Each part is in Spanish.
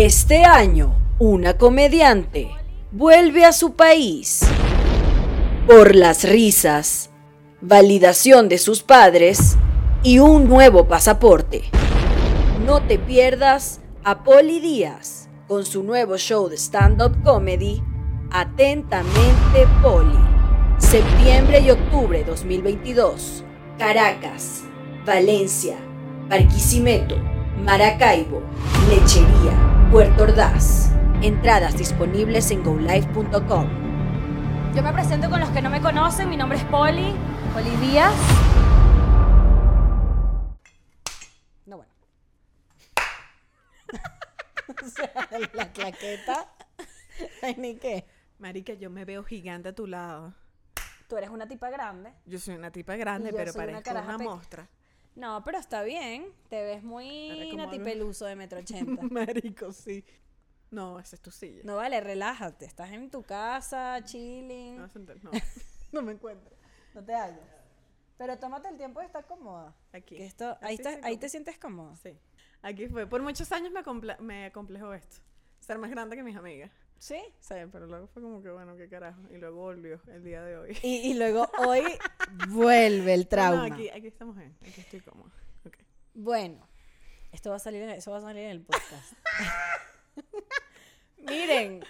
Este año, una comediante vuelve a su país por las risas, validación de sus padres y un nuevo pasaporte. No te pierdas a Poli Díaz con su nuevo show de stand-up comedy Atentamente Poli. Septiembre y octubre 2022. Caracas, Valencia, Barquisimeto, Maracaibo, Lechería, Puerto Ordaz. Entradas disponibles en golive.com. Yo me presento con los que no me conocen. Mi nombre es Poli, Poli Díaz. No, bueno. o sea, la claqueta. Ay, ni qué. Marica, yo me veo gigante a tu lado. Tú eres una tipa grande. Yo soy una tipa grande, pero una parezco una, pe- mostra. No, pero está bien. Te ves muy Ahora, ¿cómo Nati hablo? Peluso de metro ochenta. Marico, sí. No, esa es tu silla. No vale, relájate. Estás en tu casa, chilling. No, no, no me encuentro. No te hallas. Pero tómate el tiempo de estar cómoda. Aquí. Que esto, ahí, está- ahí te sientes cómoda. Sí. Aquí fue. Por muchos años me, comple- me acomplejó esto. Ser más grande que mis amigas. ¿Sí? Sí, pero luego fue como que, bueno, qué carajo. Y luego volvió el día de hoy. Y, y luego hoy vuelve el trauma. no, aquí, aquí estamos bien. Aquí estoy cómoda. Ok. Bueno, esto va a salir en, eso va a salir en el podcast. Miren,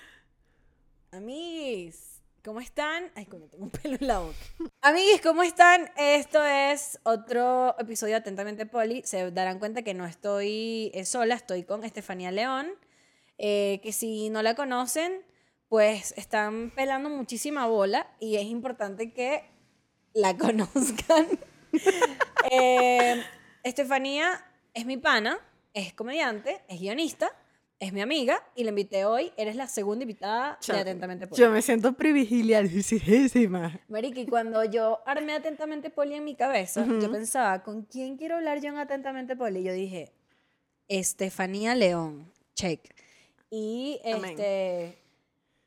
amiguis, ¿cómo están? Ay, coño, tengo un pelo en la boca. Amiguis, ¿cómo están? Esto es otro episodio de Atentamente Poli. Se darán cuenta que no estoy eh, sola, estoy con Estefanía León, eh, que si no la conocen, pues están pelando muchísima bola y es importante que la conozcan. Eh, Estefanía es mi pana, es comediante, es guionista, es mi amiga y la invité hoy. Eres la segunda invitada de Chao. Atentamente Poli. Yo me siento privilegiadísima. Marica, y cuando yo armé Atentamente Poli en mi cabeza, yo pensaba, ¿con quién quiero hablar yo en Atentamente Poli? Y yo dije, Estefanía León, check. Y este,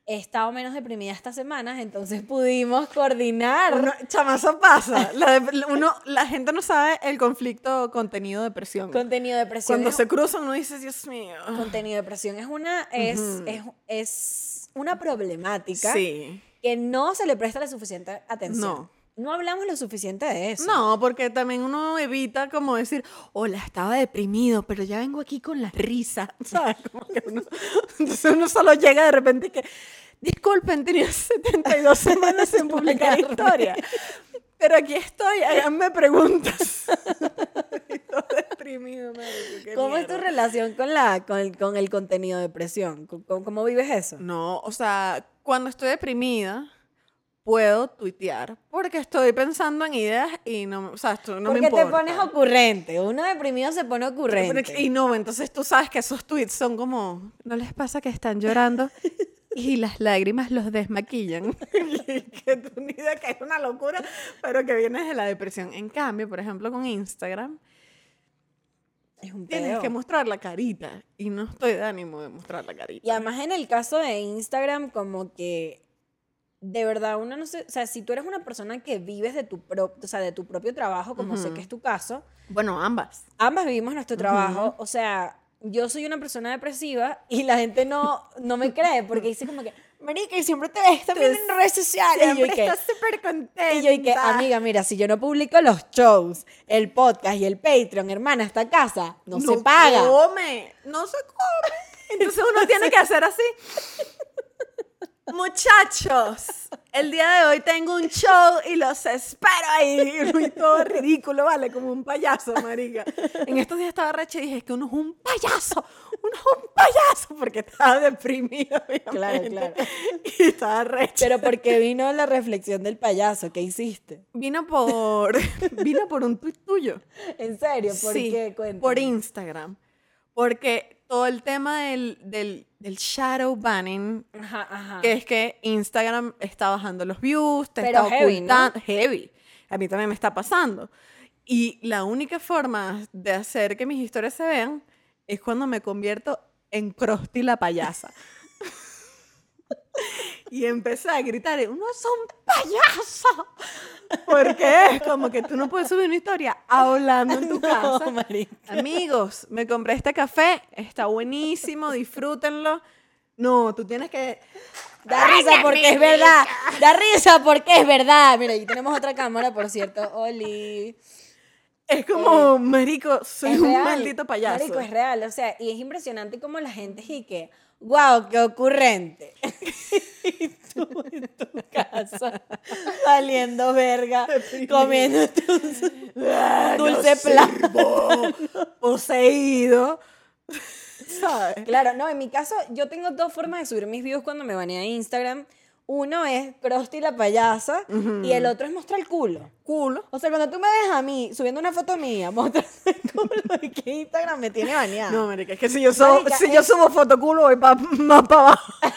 he estado menos deprimida estas semanas, entonces pudimos coordinar. Uno, chama, eso pasa. La, de- uno, la gente no sabe el conflicto contenido de depresión. Cuando es- se cruzan, uno dice, Dios mío. contenido de depresión es una, es, es, es una problemática Sí. que no se le presta la suficiente atención. No. No hablamos lo suficiente de eso. No, porque también uno evita como decir, hola, estaba deprimido, pero ya vengo aquí con la risa. ¿Sabes? Como que uno, entonces uno solo llega de repente y que, disculpen, tenía 72 semanas sin publicar historia. Pero aquí estoy, háganme preguntas. Todo deprimido, qué ¿Cómo es tu relación con, la, con, el, con el contenido de depresión? ¿Cómo, cómo- cómo vives eso? No, o sea, cuando estoy deprimida, puedo tuitear porque estoy pensando en ideas y no, o sea, esto no Porque me importa. te pones ocurrente. Uno deprimido se pone ocurrente. Y no, entonces tú sabes que esos tweets son como, ¿no les pasa que están llorando y las lágrimas los desmaquillan? que tú ni idea que es una locura, pero que vienes de la depresión. En cambio, por ejemplo, con Instagram, es un tienes que mostrar la carita y no estoy de ánimo de mostrar la carita. Y además en el caso de Instagram, como que de verdad uno no sé, o sea, si tú eres una persona que vives de tu, pro- o sea, de tu propio trabajo, como sé que es tu caso, Bueno, ambas. ambas vivimos nuestro trabajo, o sea, yo soy una persona depresiva y la gente no, no me cree porque dice como que, marica, y siempre te ves también en redes sociales. Y yo, Siempre estás súper contenta. y yo, y que, amiga, mira, si yo no publico los shows, el podcast y el Patreon, hermana, esta casa no, se paga. come, no se come. Entonces uno tiene que hacer así. Muchachos, el día de hoy tengo un show y los espero ahí. Y todo ridículo, ¿vale? Como un payaso, marica. En estos días estaba recha y dije, es que uno es un payaso. Uno es un payaso porque estaba deprimido, obviamente. Claro, claro. Y estaba recha. Pero porque vino la reflexión del payaso, ¿qué hiciste? Vino por, vino por un tuit tuyo. ¿En serio? ¿Por sí, qué? Cuéntame. por Instagram. Porque todo el tema del, del, del shadow banning, Ajá, ajá. que es que Instagram está bajando los views, te Pero está heavy, ¿no? ocultando. Heavy. A mí también me está pasando. Y la única forma de hacer que mis historias se vean es cuando me convierto en Krusty la payasa. Y empecé a gritar, uno es un payaso. Porque es como que tú no puedes subir una historia hablando en tu casa. marica. Amigos, me compré este café, está buenísimo, disfrútenlo. No, tú tienes que... Da risa porque es verdad. Da risa porque es verdad. Mira, ahí tenemos otra cámara, por cierto. Oli. Es como, marico, soy Es un real. maldito payaso. Marico, es real. O sea, y es impresionante como la gente y que, wow, qué ocurrente. y tú en tu casa, valiendo verga, Ah, no dulce plato. sirvo, poseído. ¿Sabes? Claro, no, en mi caso, yo tengo dos formas de subir mis views cuando me banea a Instagram. Uno es Krusty la payasa y el otro es mostrar el culo. Culo. O sea, cuando tú me ves a mí subiendo una foto mía mostrando el culo, es que Instagram me tiene baneada. No, marica, es que si yo, subo, Marica, si yo subo foto culo, voy pa- más para abajo.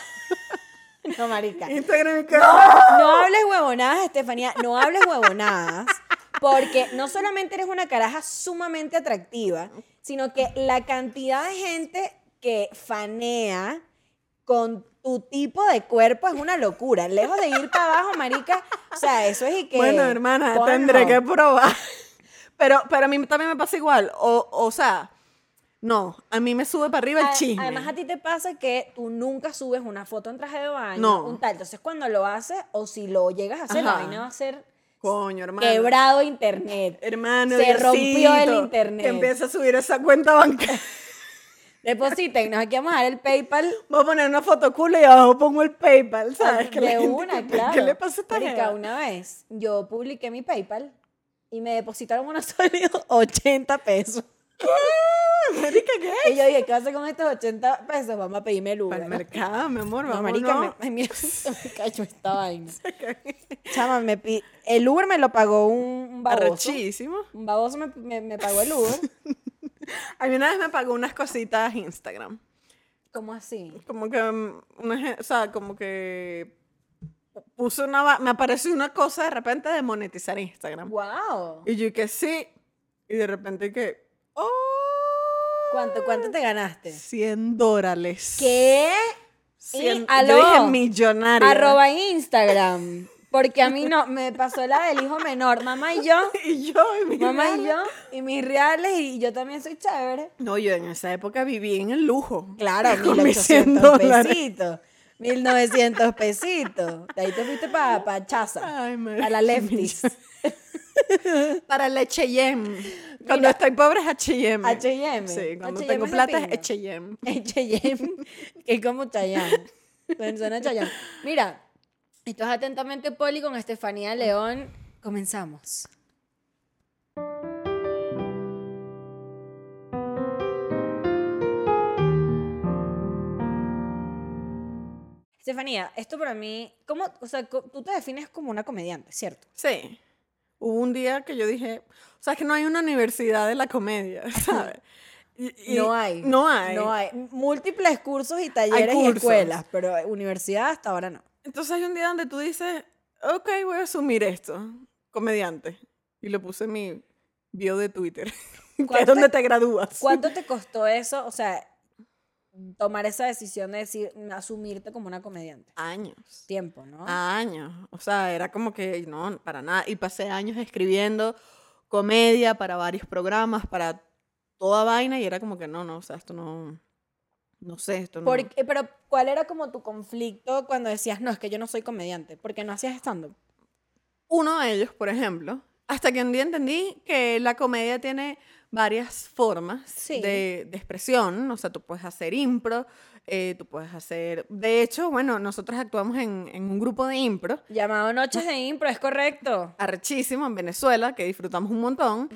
No, marica. Instagram y que- No hables huevonadas, Estefanía, no hables huevonadas, porque no solamente eres una caraja sumamente atractiva, sino que la cantidad de gente que fanea con tu tipo de cuerpo es una locura. Lejos de ir para abajo, marica, o sea, eso es y que... Bueno, hermana, tendré que probar. Pero, pero a mí también me pasa igual. O, o sea, no, a mí me sube para arriba el chisme. Además, a ti te pasa que tú nunca subes una foto en traje de baño, No. un tal. Entonces, cuando lo haces, o si lo llegas a hacer, la vaina va a ser Coño, hermano. quebrado internet. Hermano, Se rompió el internet. Que empieza a subir esa cuenta bancaria. Deposítennos, aquí vamos a dar el PayPal. Voy a poner una foto culo y abajo pongo el PayPal, ¿sabes? Que de una, ¿qué- claro. ¿Qué le pasa a esta una vez yo publiqué mi PayPal y me depositaron unos sólidos 80 pesos. Marica, ¿qué? Y yo dije, ¿qué hacer con estos 80 pesos? Vamos a pedirme el Uber. Para el mercado, mi amor, No, vamos. marica, me, ay, mira, me cacho esta vaina. Chama, me pi- el Uber me lo pagó un, un baboso. Arrechísimo. Un baboso me, me- me pagó el Uber. A mí una vez me pagó unas cositas Instagram. ¿Cómo así? Como que, mm, una, o sea, como que puso una, me apareció una cosa de repente de monetizar Instagram. ¡Wow! Y yo que sí, y de repente que, oh, ¿Cuánto, cuánto te ganaste? 100 dólares. ¿Qué? Cien- Y, aló, yo dije millonaria. Arroba Instagram. Porque a mí no, me pasó la del hijo menor. Mamá y yo. Y yo, y mi Mamá y real. yo. Y mis reales. Y yo también soy chévere. No, yo en esa época viví en el lujo. Claro, Con mis 100 1800 dólares. pesitos. 1900 pesitos. De ahí te fuiste para pa Chaza. Para la Lefties. Para el H&M. Cuando estoy pobre es H&M. H&M. Sí, cuando H&M tengo es plata es. H&M. H&M, que es como Chayanne. Suena Chayanne. Mira, esto es Atentamente Poli con Estefanía León. Comenzamos. Estefanía, esto para mí, ¿cómo, o sea, tú te defines como una comediante, ¿cierto? Sí. Hubo un día que yo dije, o sea, es que no hay una universidad de la comedia, ¿sabes? Y- y- no hay. No hay. No hay. Múltiples cursos y talleres y cursos. escuelas, pero universidad hasta ahora no. Entonces hay un día donde tú dices, ok, voy a asumir esto, comediante. Y lo puse en mi bio de Twitter, que es ¿Cuánto donde te- te gradúas. ¿Cuánto te costó eso? O sea, tomar esa decisión de decir, asumirte como una comediante. Años. Tiempo, ¿no? Años. O sea, era como que no, para nada. Y pasé años escribiendo comedia para varios programas, para toda vaina, y era como que no, no, o sea, esto no. No sé, esto no. Porque- pero, ¿cuál era como tu conflicto cuando decías, no, es que yo no soy comediante? Porque no hacías stand-up. Uno de ellos, por ejemplo, hasta que un día entendí que la comedia tiene varias formas Sí. de, de expresión. O sea, tú puedes hacer impro, eh, tú puedes hacer... De hecho, bueno, nosotros actuamos en, en un grupo de impro Llamado Noches de Impro, es correcto. arrechísimo en Venezuela, que disfrutamos un montón.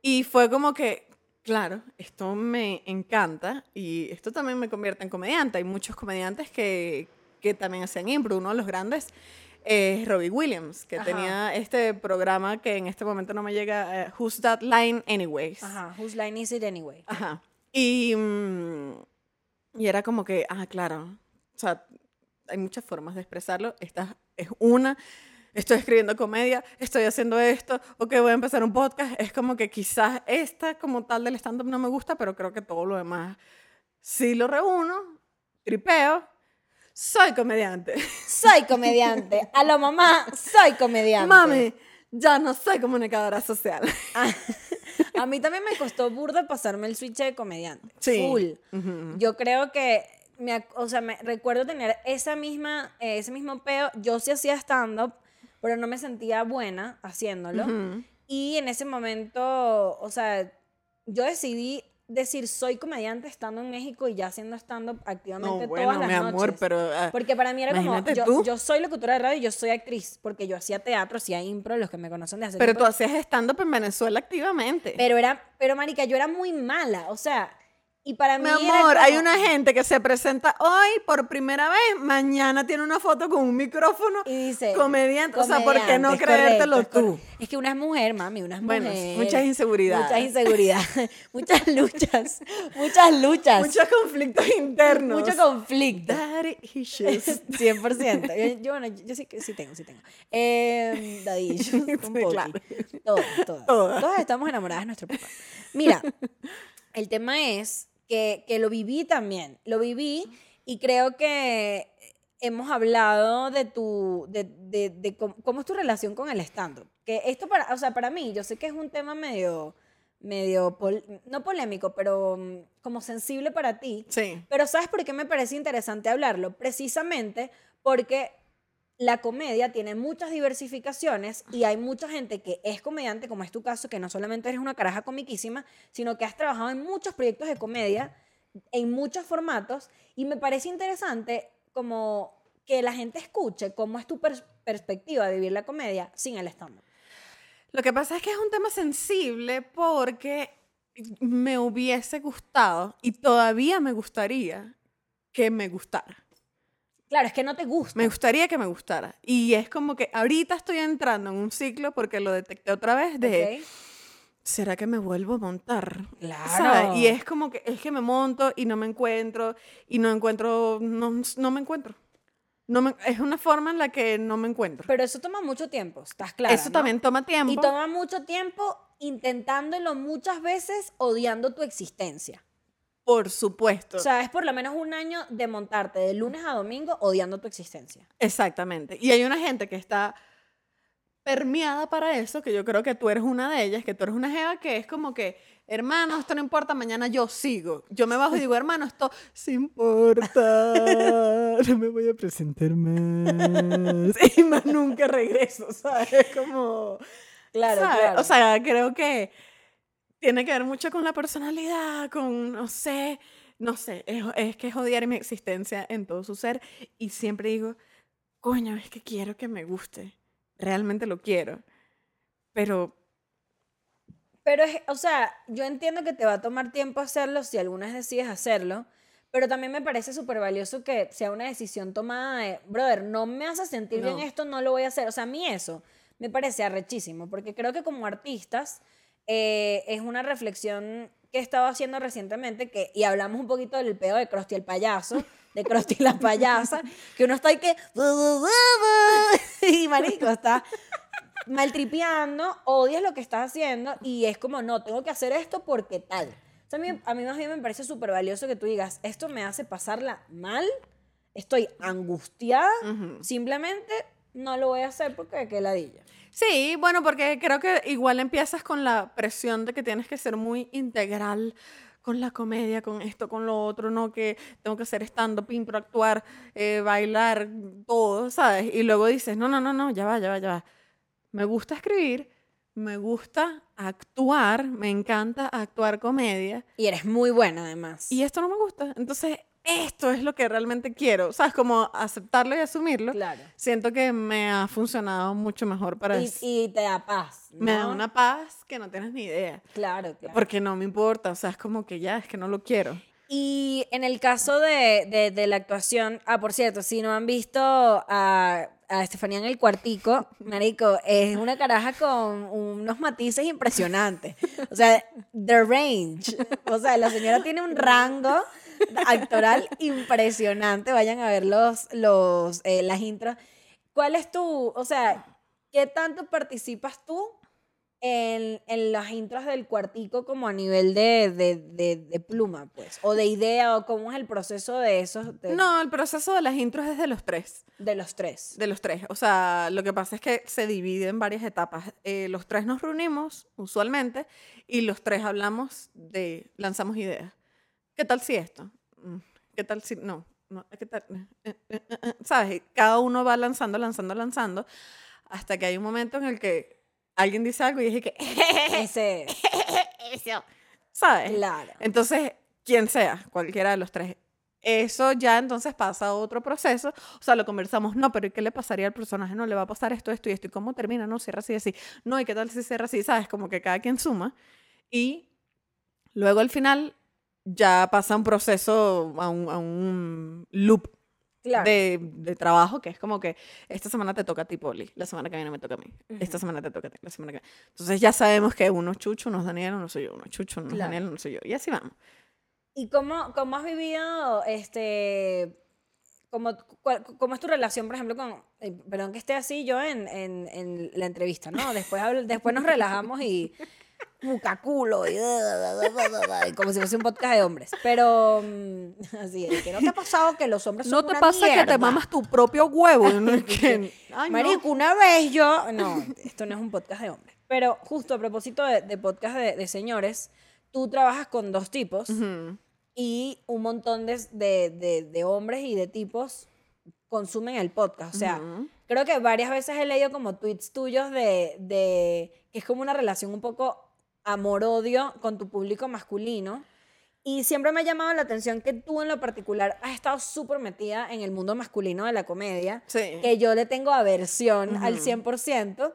Y fue como que, claro, esto me encanta y esto también me convierte en comediante. Hay muchos comediantes que, que también hacen impro. Uno de los grandes es Robbie Williams, que Ajá. tenía este programa que en este momento no me llega, eh, Who's That Line Anyways. Ajá, whose line is it anyway? Ajá. Y, mm, y era como que, ah, claro, o sea, hay muchas formas de expresarlo. Esta es una. Estoy escribiendo comedia, estoy haciendo esto, ok, voy a empezar un podcast. Es como que quizás esta como tal del stand-up no me gusta, pero creo que todo lo demás sí lo reúno, tripeo. soy comediante. Soy comediante. A la mamá, soy comediante. Mami, ya no soy comunicadora social. A, a mí también me costó burda pasarme el switch de comediante. Sí. Full. Ujú. Yo creo que, me, o sea, me recuerdo tener esa misma, eh, ese mismo peo. Yo sí hacía stand-up, pero no me sentía buena haciéndolo. Ujú. Y en ese momento, o sea, yo decidí decir soy comediante estando en México y ya haciendo stand-up activamente No, bueno, todas las mi noches. amor, pero... ah, Porque para mí era como, yo, yo soy locutora de radio y yo soy actriz, porque yo hacía teatro, hacía impro, los que me conocen de hace pero tú hacías stand-up en Venezuela activamente. Pero era, pero marica, yo era muy mala, o sea, y para mí Mi amor, hay una gente que se presenta hoy por primera vez, mañana tiene una foto con un micrófono. y dice comediante, o sea, ¿por qué no creértelo correcto, tú? correcto. Es que una es mujer, mami, una es Bueno, muchas inseguridades. Muchas inseguridades, muchas luchas, muchas luchas, Muchos conflictos internos. mucho conflicto. Daddy issues. 100%. Yo, bueno, yo sí, que- sí tengo, sí tengo. Eh, daddy issues, un poco. claro. Todas, todas. Todas. Todas estamos enamoradas de nuestro papá. Mira, el tema es que, que lo viví también. Lo viví y creo que hemos hablado de tu, de, de, de cómo, cómo es tu relación con el stand-up. Que esto para, o sea, para mí, yo sé que es un tema medio, medio, pol- no polémico, pero mm, como sensible para ti. Sí. Pero ¿sabes por qué me parece interesante hablarlo? Precisamente porque la comedia tiene muchas diversificaciones y hay mucha gente que es comediante, como es tu caso, que no solamente eres una caraja comiquísima, sino que has trabajado en muchos proyectos de comedia, en muchos formatos, y me parece interesante como que la gente escuche cómo es tu pers- perspectiva de vivir la comedia sin el stand Lo que pasa es que es un tema sensible porque me hubiese gustado y todavía me gustaría que me gustara. Claro, es que no te gusta. Me gustaría que me gustara. Y es como que ahorita estoy entrando en un ciclo porque lo detecté otra vez de, ¿ok? ¿será que me vuelvo a montar? Claro. ¿Sabes? Y es como que es que me monto y no me encuentro y no encuentro, no, no me encuentro. No me- es una forma en la que no me encuentro. Pero eso toma mucho tiempo, estás claro. Eso también toma tiempo. Y toma mucho tiempo intentándolo muchas veces odiando tu existencia. Por supuesto. O sea, es por lo menos un año de montarte de lunes a domingo odiando tu existencia. Exactamente. Y hay una gente que está permeada para eso, que yo creo que tú eres una de ellas, que tú eres una jeva que es como que, hermano, esto no importa, mañana yo sigo. Yo me bajo y digo, hermano, esto importa, no me voy a presentar más. Y más nunca regreso, ¿sabes? Es como... Claro, ¿sabes? claro. O sea, creo que tiene que ver mucho con la personalidad, con, no sé, no sé, es, es que es odiar mi existencia en todo su ser y siempre digo, coño, es que quiero que me guste, realmente lo quiero, pero Pero es, o sea, yo entiendo que te va a tomar tiempo hacerlo si alguna vez decides hacerlo, pero también me parece súper valioso que sea una decisión tomada de, brother, no me hace sentir bien No. esto, no lo voy a hacer. O sea, a mí eso me parece arrechísimo, porque creo que como artistas eh, es una reflexión que he estado haciendo recientemente, que, y hablamos un poquito del pedo de Krusty el payaso, de Krusty la payasa, que uno está ahí que... Y marico, está maltripeando, odias lo que estás haciendo y es como, no, tengo que hacer esto porque tal. O sea, a, mí, a mí más bien me parece súper valioso que tú digas, esto me hace pasarla mal, estoy angustiada, simplemente no lo voy a hacer porque qué ladilla. sí, bueno, porque creo que igual empiezas con la presión de que tienes que ser muy integral con la comedia, con esto, con lo otro, no que tengo que hacer stand-up, impro, actuar, eh, bailar, todo, ¿sabes? Y luego dices, no, no, no, no, ya va, ya va, ya va. Me gusta escribir, me gusta actuar, me encanta actuar comedia, Y eres muy buena además. y esto no me gusta. Entonces, esto es lo que realmente quiero, ¿sabes? Como aceptarlo y asumirlo. Claro. Siento que me ha funcionado mucho mejor para Y, eso. y te da paz. Me da ¿no? una paz que no tienes ni idea. Claro, claro. Porque no me importa, o sea, es como que ya, es que no lo quiero. Y en el caso de, de- de la actuación, ah, por cierto, si no han visto a, a Estefanía en el cuartico, marico, es una caraja con unos matices impresionantes. O sea, the range. O sea, la señora tiene un rango actoral impresionante. Vayan a ver los, los, eh, las intros. ¿Cuál es tu, o sea, qué tanto participas tú en, en las intros del cuartico como a nivel de, de, de, de pluma, pues, o de idea, o cómo es el proceso de esos, de, No, el proceso de las intros es de los tres. de los tres. De los tres. O sea, lo que pasa es que se divide en varias etapas. Eh, los tres nos reunimos, usualmente, y los tres hablamos de, lanzamos ideas. ¿Qué tal si esto? Mm, ¿Qué tal si no? no ¿Qué tal? Eh, eh, eh, ¿Sabes? Cada uno va lanzando, lanzando, lanzando, hasta que hay un momento en el que alguien dice algo y dije que, Ese, ¿sabes? claro. Entonces, quien sea, cualquiera de los tres. Eso ya entonces pasa a otro proceso. O sea, lo conversamos, no, pero ¿y qué le pasaría al personaje? No, le va a pasar esto, esto y esto. ¿Y cómo termina? No, cierra así, así. No, ¿y qué tal si cierra así? ¿Sabes? Como que cada quien suma. Y luego al final ya pasa un proceso, a un, a un loop Claro. de, de trabajo que es como que esta semana te toca a ti, Poli, la semana que viene me toca a mí, esta semana te toca a ti, la semana que viene. Entonces ya sabemos que uno es Chucho, uno es Daniel, uno soy yo, uno es Chucho, uno es Claro. Daniel, uno soy yo. Y así vamos. ¿Y cómo, cómo has vivido, este, cómo, cuál- cómo es tu relación, por ejemplo, con, eh, perdón que esté así yo en, en, en la entrevista, ¿no? Después, habl- después nos relajamos y bucaculo y, y como si fuese un podcast de hombres. Pero, mm, así es, que no te ha pasado que los hombres son No te una pasa que te mierda? mamas tu propio huevo. que, ay, no. Marico, una vez yo. No, esto no es un podcast de hombres. Pero justo a propósito de, de podcast de, de señores, tú trabajas con dos tipos Ujú. y un montón de, de- hombres y de tipos consumen el podcast. O sea, Ujú. creo que varias veces he leído como tweets tuyos de, de que es como una relación un poco amor-odio con tu público masculino. Y siempre me ha llamado la atención que tú en lo particular has estado súper metida en el mundo masculino de la comedia Sí. que yo le tengo aversión al Ujú. 100%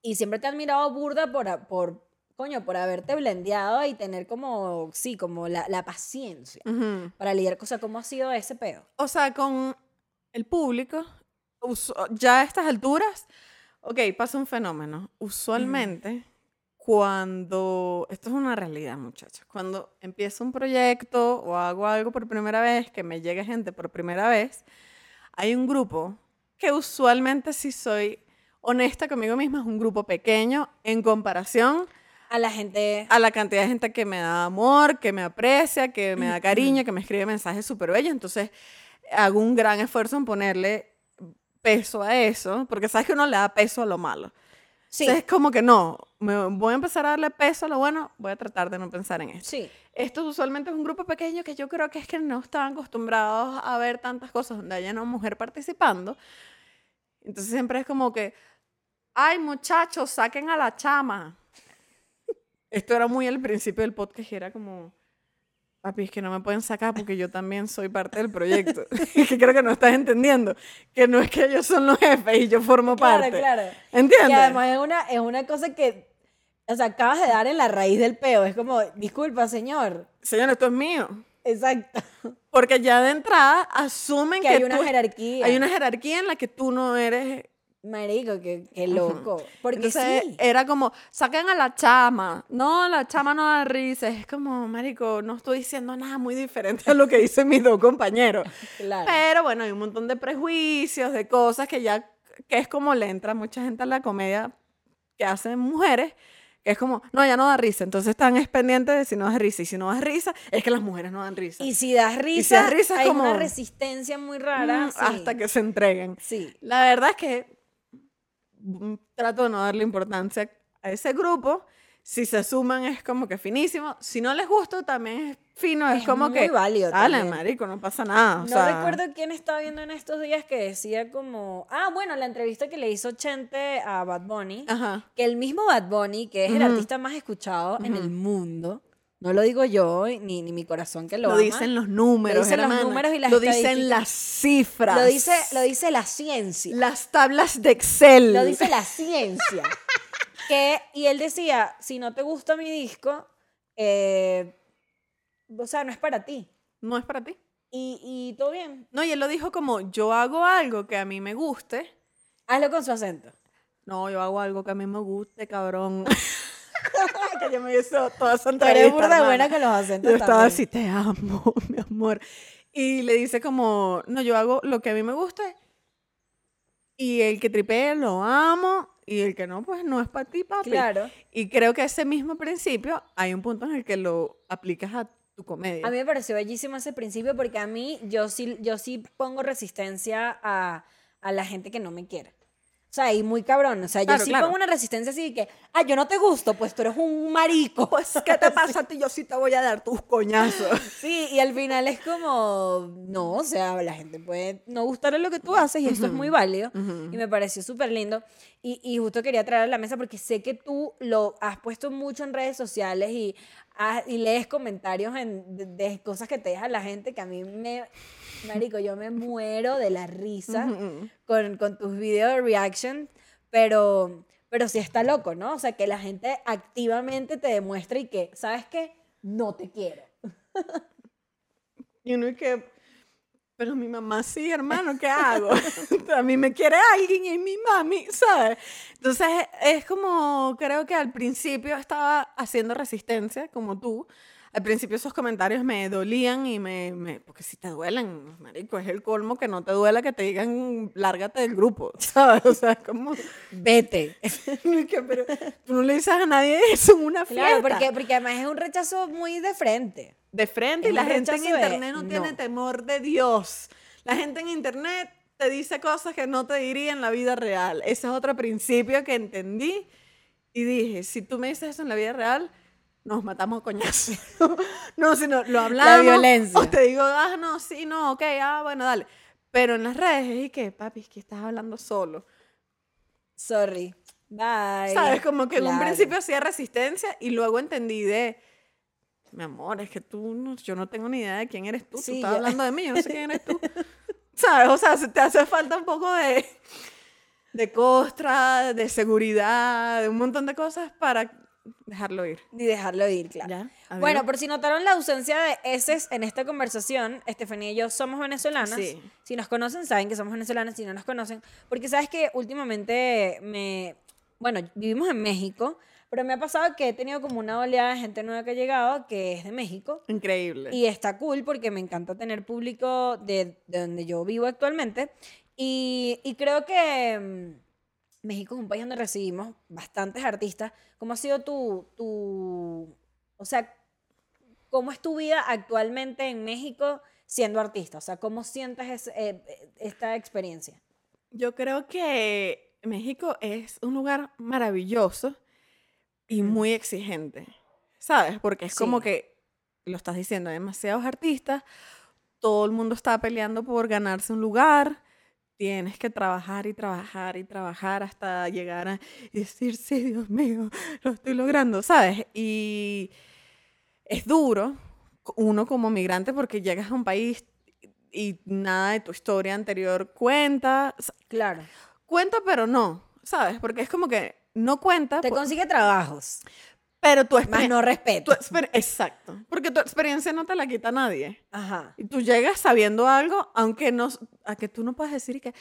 y siempre te he admirado burda por, por coño, por haberte blendeado y tener como, sí, como la, la paciencia para lidiar, o sea, ¿cómo ha sido ese peo? O sea, con el público, ya a estas alturas, ok, pasa un fenómeno. Usualmente, cuando, esto es una realidad, muchachos, cuando empiezo un proyecto o hago algo por primera vez, que me llegue gente por primera vez, hay un grupo que usualmente, si soy honesta conmigo misma, es un grupo pequeño en comparación A la gente... a la cantidad de gente que me da amor, que me aprecia, que me da cariño, que me escribe mensajes súper bellos. Entonces, hago un gran esfuerzo en ponerle peso a eso, porque sabes que uno le da peso a lo malo. Sí, Entonces, es como que no, me voy a empezar a darle peso a lo bueno, voy a tratar de no pensar en eso. sí. Esto usualmente es un grupo pequeño que yo creo que es que no estaban acostumbrados a ver tantas cosas donde haya una mujer participando. Entonces siempre es como que, ay muchachos, saquen a la chama. Esto era muy al principio del podcast era como, papi, es que no me pueden sacar porque yo también soy parte del proyecto. Es que creo que no estás entendiendo, que no es que ellos son los jefes y yo formo Claro, parte. claro. ¿Entiendes? Y además es una, es una cosa que, o sea, acabas de dar en la raíz del peo. Es como, disculpa, señor. Señor, esto es mío. Exacto. Porque ya de entrada asumen Que que, hay una tú- jerarquía. Hay una jerarquía en la que tú no eres. Marico, qué, qué loco. Porque Entonces sí. era como, saquen a la chama. No, la chama no da risa. Es como, marico, no estoy diciendo nada muy diferente a lo que dicen mis dos compañeros. Claro. Pero bueno, hay un montón de prejuicios, de cosas que ya, que es como le entra mucha gente a la comedia que hacen mujeres, que es como, no, ya no da risa. Entonces están es de si no da risa. Y si no da risa, es que las mujeres no dan risa. Y si das risa, si das risa hay como- una resistencia muy rara. Mm, sí. Hasta que se entreguen. Sí. La verdad es que trato de no darle importancia a ese grupo. Si se suman es como que finísimo. Si no les gusta también es fino. Es, Es como muy que, válido dale, marico, no pasa nada. o No sea, recuerdo quién estaba viendo en estos días que decía como, ah, bueno, la entrevista que le hizo Chente a Bad Bunny, Ajá. que el mismo Bad Bunny, que es el Ujú. artista más escuchado en el mundo, no lo digo yo ni, ni mi corazón que lo, Lo, ama, dicen los números, dicen los números y las Lo dicen las cifras. lo dice, lo dice la ciencia. Las tablas de Excel. Lo dice la ciencia. que, y él decía, si no te gusta mi disco, eh, o sea, no es para ti. No es para ti. Y, y todo bien. No, y él lo dijo como, yo hago algo que a mí me guste. Hazlo con su acento. No, yo hago algo que a mí me guste, cabrón. que yo me hizo toda Tú eres burda buena con los acentos Yo estaba también. así, te amo, mi amor. Y le dice como, no, yo hago lo que a mí me guste. Y el que tripee lo amo. y el que no, pues no es para ti, papi. Claro. Y creo que ese mismo principio hay un punto en el que lo aplicas a tu comedia. A mí me pareció bellísimo ese principio porque a mí yo sí, yo sí pongo resistencia a, a la gente que no me quiere. O sea, y muy cabrón. O sea, yo Claro, sí claro. pongo una resistencia así de que, ah, yo no te gusto, pues tú eres un marico. Pues, ¿qué te pasa a ti? Yo sí te voy a dar tus coñazos. Sí, y al final es como, no, o sea, la gente puede no gustarle lo que tú haces y eso es muy válido. Y me pareció súper lindo. Y, y justo quería traer a la mesa porque sé que tú lo has puesto mucho en redes sociales y, has- y lees comentarios en- de, de cosas que te deja la gente que a mí me, marico, yo me muero de la risa con, con tus videos de reaction, pero, pero sí está loco, ¿no? O sea, que la gente activamente te demuestra y que, ¿sabes qué? No te quiero. Y uno y que, pero mi mamá sí, hermano, ¿qué hago? a mí me quiere alguien y es mi mami, ¿sabes? Entonces es como, creo que al principio estaba haciendo resistencia, como tú. Al principio esos comentarios me dolían y me, me- porque si te duelen, marico, es el colmo que no te duela que te digan, lárgate del grupo, ¿sabes? O sea, es como, Vete. pero tú no le dices a nadie eso en una fiesta. Claro, porque, porque además es un rechazo muy de frente. de frente y la gente en internet no, tiene no. temor de Dios. La gente en internet te dice cosas que no te diría en la vida real. Ese es otro principio que entendí y dije, si tú me dices eso en la vida real, nos matamos a coñazos. no, si no, lo hablamos. violencia. O te digo, ah, no, sí, no, ok, ah, bueno, dale. Pero en las redes es que, papi, es que estás hablando solo. Sorry. Bye. ¿Sabes? Como que en un principio hacía resistencia y luego entendí de, mi amor, es que tú, no, yo no tengo ni idea de quién eres tú. Sí, tú estás yo- hablando de mí, yo no sé quién eres tú. ¿Sabes? O sea, se te hace falta un poco de, de costra, de seguridad, de un montón de cosas para dejarlo ir. Ni dejarlo ir, claro. Ya. Bueno, por si notaron la ausencia de eses en esta conversación, Estefanía y yo somos venezolanas. Sí. Si nos conocen, saben que somos venezolanas. Si no nos conocen, porque sabes que últimamente me. Bueno, vivimos en México, pero me ha pasado que he tenido como una oleada de gente nueva que ha llegado que es de México. Increíble. Y está cool porque me encanta tener público de, de donde yo vivo actualmente. Y, y creo que mm, México es un país donde recibimos bastantes artistas. ¿Cómo ha sido tu, tu, o sea, cómo es tu vida actualmente en México siendo artista? O sea, ¿cómo sientes eh, esta experiencia? Yo creo que México es un lugar maravilloso y muy exigente, ¿sabes? Porque es como que, lo estás diciendo, demasiados artistas, todo el mundo está peleando por ganarse un lugar, tienes que trabajar y trabajar y trabajar hasta llegar a decir, sí, Dios mío, lo estoy logrando, ¿sabes? Y es duro, uno como migrante, porque llegas a un país y nada de tu historia anterior cuenta, Claro. cuenta pero no, ¿sabes? Porque es como que no cuenta, Te consigue trabajos, pero tu más experiencia... no respeto. Exacto, porque tu experiencia no te la quita nadie. Ajá. Y tú llegas sabiendo algo, aunque no, a que tú no puedes decir que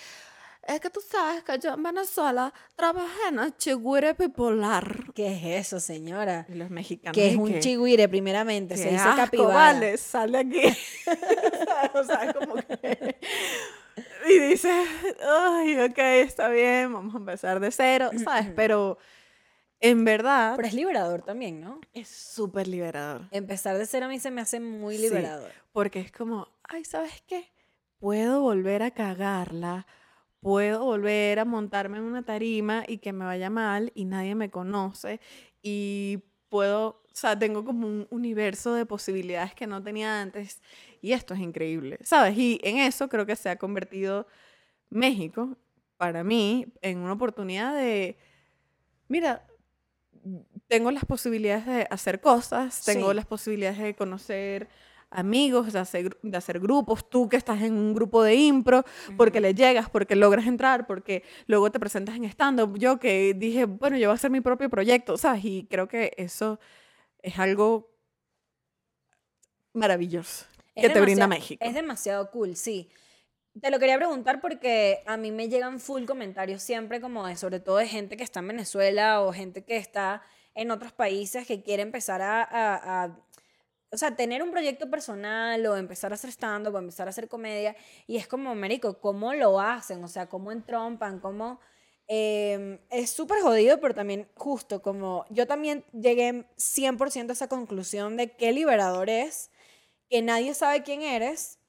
es que tú sabes que yo en Venezuela trabajé en el chigüire bipolar. ¿Qué es eso, señora? Y los mexicanos. Que es un chigüire, primeramente. Se "Qué dice capibara. vale, sale aquí. o sea, como que... Y dices, ay, ok, está bien, vamos a empezar de cero, ¿sabes? Pero en verdad Pero es liberador también, ¿no? es súper liberador. Empezar de cero a mí se me hace muy Sí. liberador. Porque es como, ay, ¿sabes qué? Puedo volver a cagarla, puedo volver a montarme en una tarima y que me vaya mal y nadie me conoce y puedo, o sea, tengo como un universo de posibilidades que no tenía antes y esto es increíble, ¿sabes? Y en eso creo que se ha convertido México, para mí, en una oportunidad de, mira, tengo las posibilidades de hacer cosas, tengo Sí. las posibilidades de conocer amigos, de hacer, de hacer grupos, tú que estás en un grupo de impro, porque le llegas, porque logras entrar, porque luego te presentas en stand-up. Yo que dije, bueno, yo voy a hacer mi propio proyecto, ¿sabes? Y creo que eso es algo maravilloso Es que te brinda México. Es demasiado cool, sí. Te lo quería preguntar porque a mí me llegan full comentarios siempre como de, sobre todo de gente que está en Venezuela o gente que está en otros países que quiere empezar a, a- a- o sea, tener un proyecto personal o empezar a hacer stand-up o empezar a hacer comedia y es como, Mérico, ¿cómo lo hacen? O sea, ¿cómo entrompan? ¿Cómo, eh, es súper jodido, pero también justo como yo también llegué 100% a esa conclusión de qué liberador es, que nadie sabe quién eres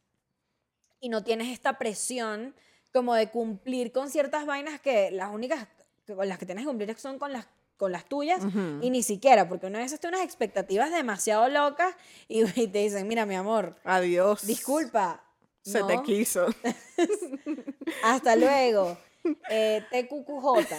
y no tienes esta presión como de cumplir con ciertas vainas que las únicas con las que tienes que cumplir son con las con las tuyas y ni siquiera, porque una vez tiene unas expectativas demasiado locas y, y te dicen, mira mi amor, Adiós. disculpa. Se te quiso. hasta luego. Eh, TQQJ.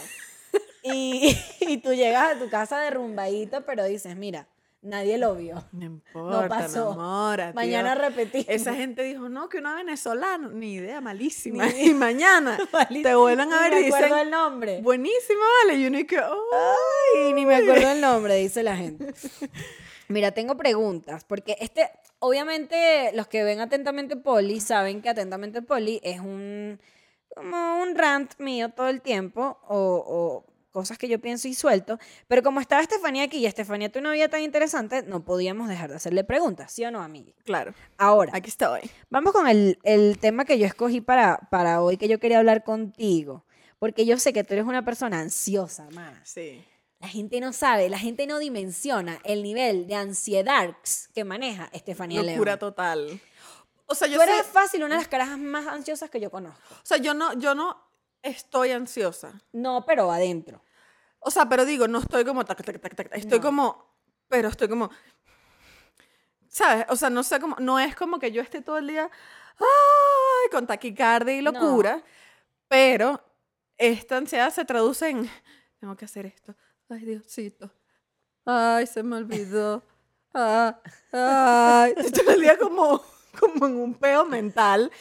Y, y tú llegas a tu casa derrumbadito, pero dices, mira, nadie lo vio. No importa, pasó. enamórate. Mañana repetimos. Esa gente dijo, no, que una venezolana, ni idea, malísima. Y mañana te vuelven a Ni ver me y acuerdo dicen, el nombre. buenísima, vale. Y uno y que. Ay, ni me acuerdo el nombre, dice la gente. Mira, tengo preguntas, porque este, obviamente, los que ven atentamente Poli saben que atentamente Poli es un, como un rant mío todo el tiempo, o, o cosas que yo pienso y suelto, pero como estaba Estefanía aquí y Estefanía tiene una vida tan interesante, no podíamos dejar de hacerle preguntas, ¿sí o no, amiga? Claro, Ahora, aquí estoy. Vamos con el, el tema que yo escogí para, para hoy, que yo quería hablar contigo. Porque yo sé que tú eres una persona ansiosa, más. Sí. La gente no sabe, la gente no dimensiona el nivel de ansiedad que maneja Estefanía Locura León. total. O sea, yo Tú eres sé- fácil una de las carajas más ansiosas que yo conozco. o sea, yo no, yo no estoy ansiosa. No, pero adentro. O sea, pero digo, no estoy como tac, tac, tac, tac, estoy No. como, pero estoy como, ¿sabes? O sea, no sé cómo, no es como que yo esté todo el día, ay, con taquicardia y No. locura, pero esta ansiedad se traduce en, tengo que hacer esto, ay, Diosito, ay, se me olvidó, ah, ay, estoy todo el día como, como en un peo mental,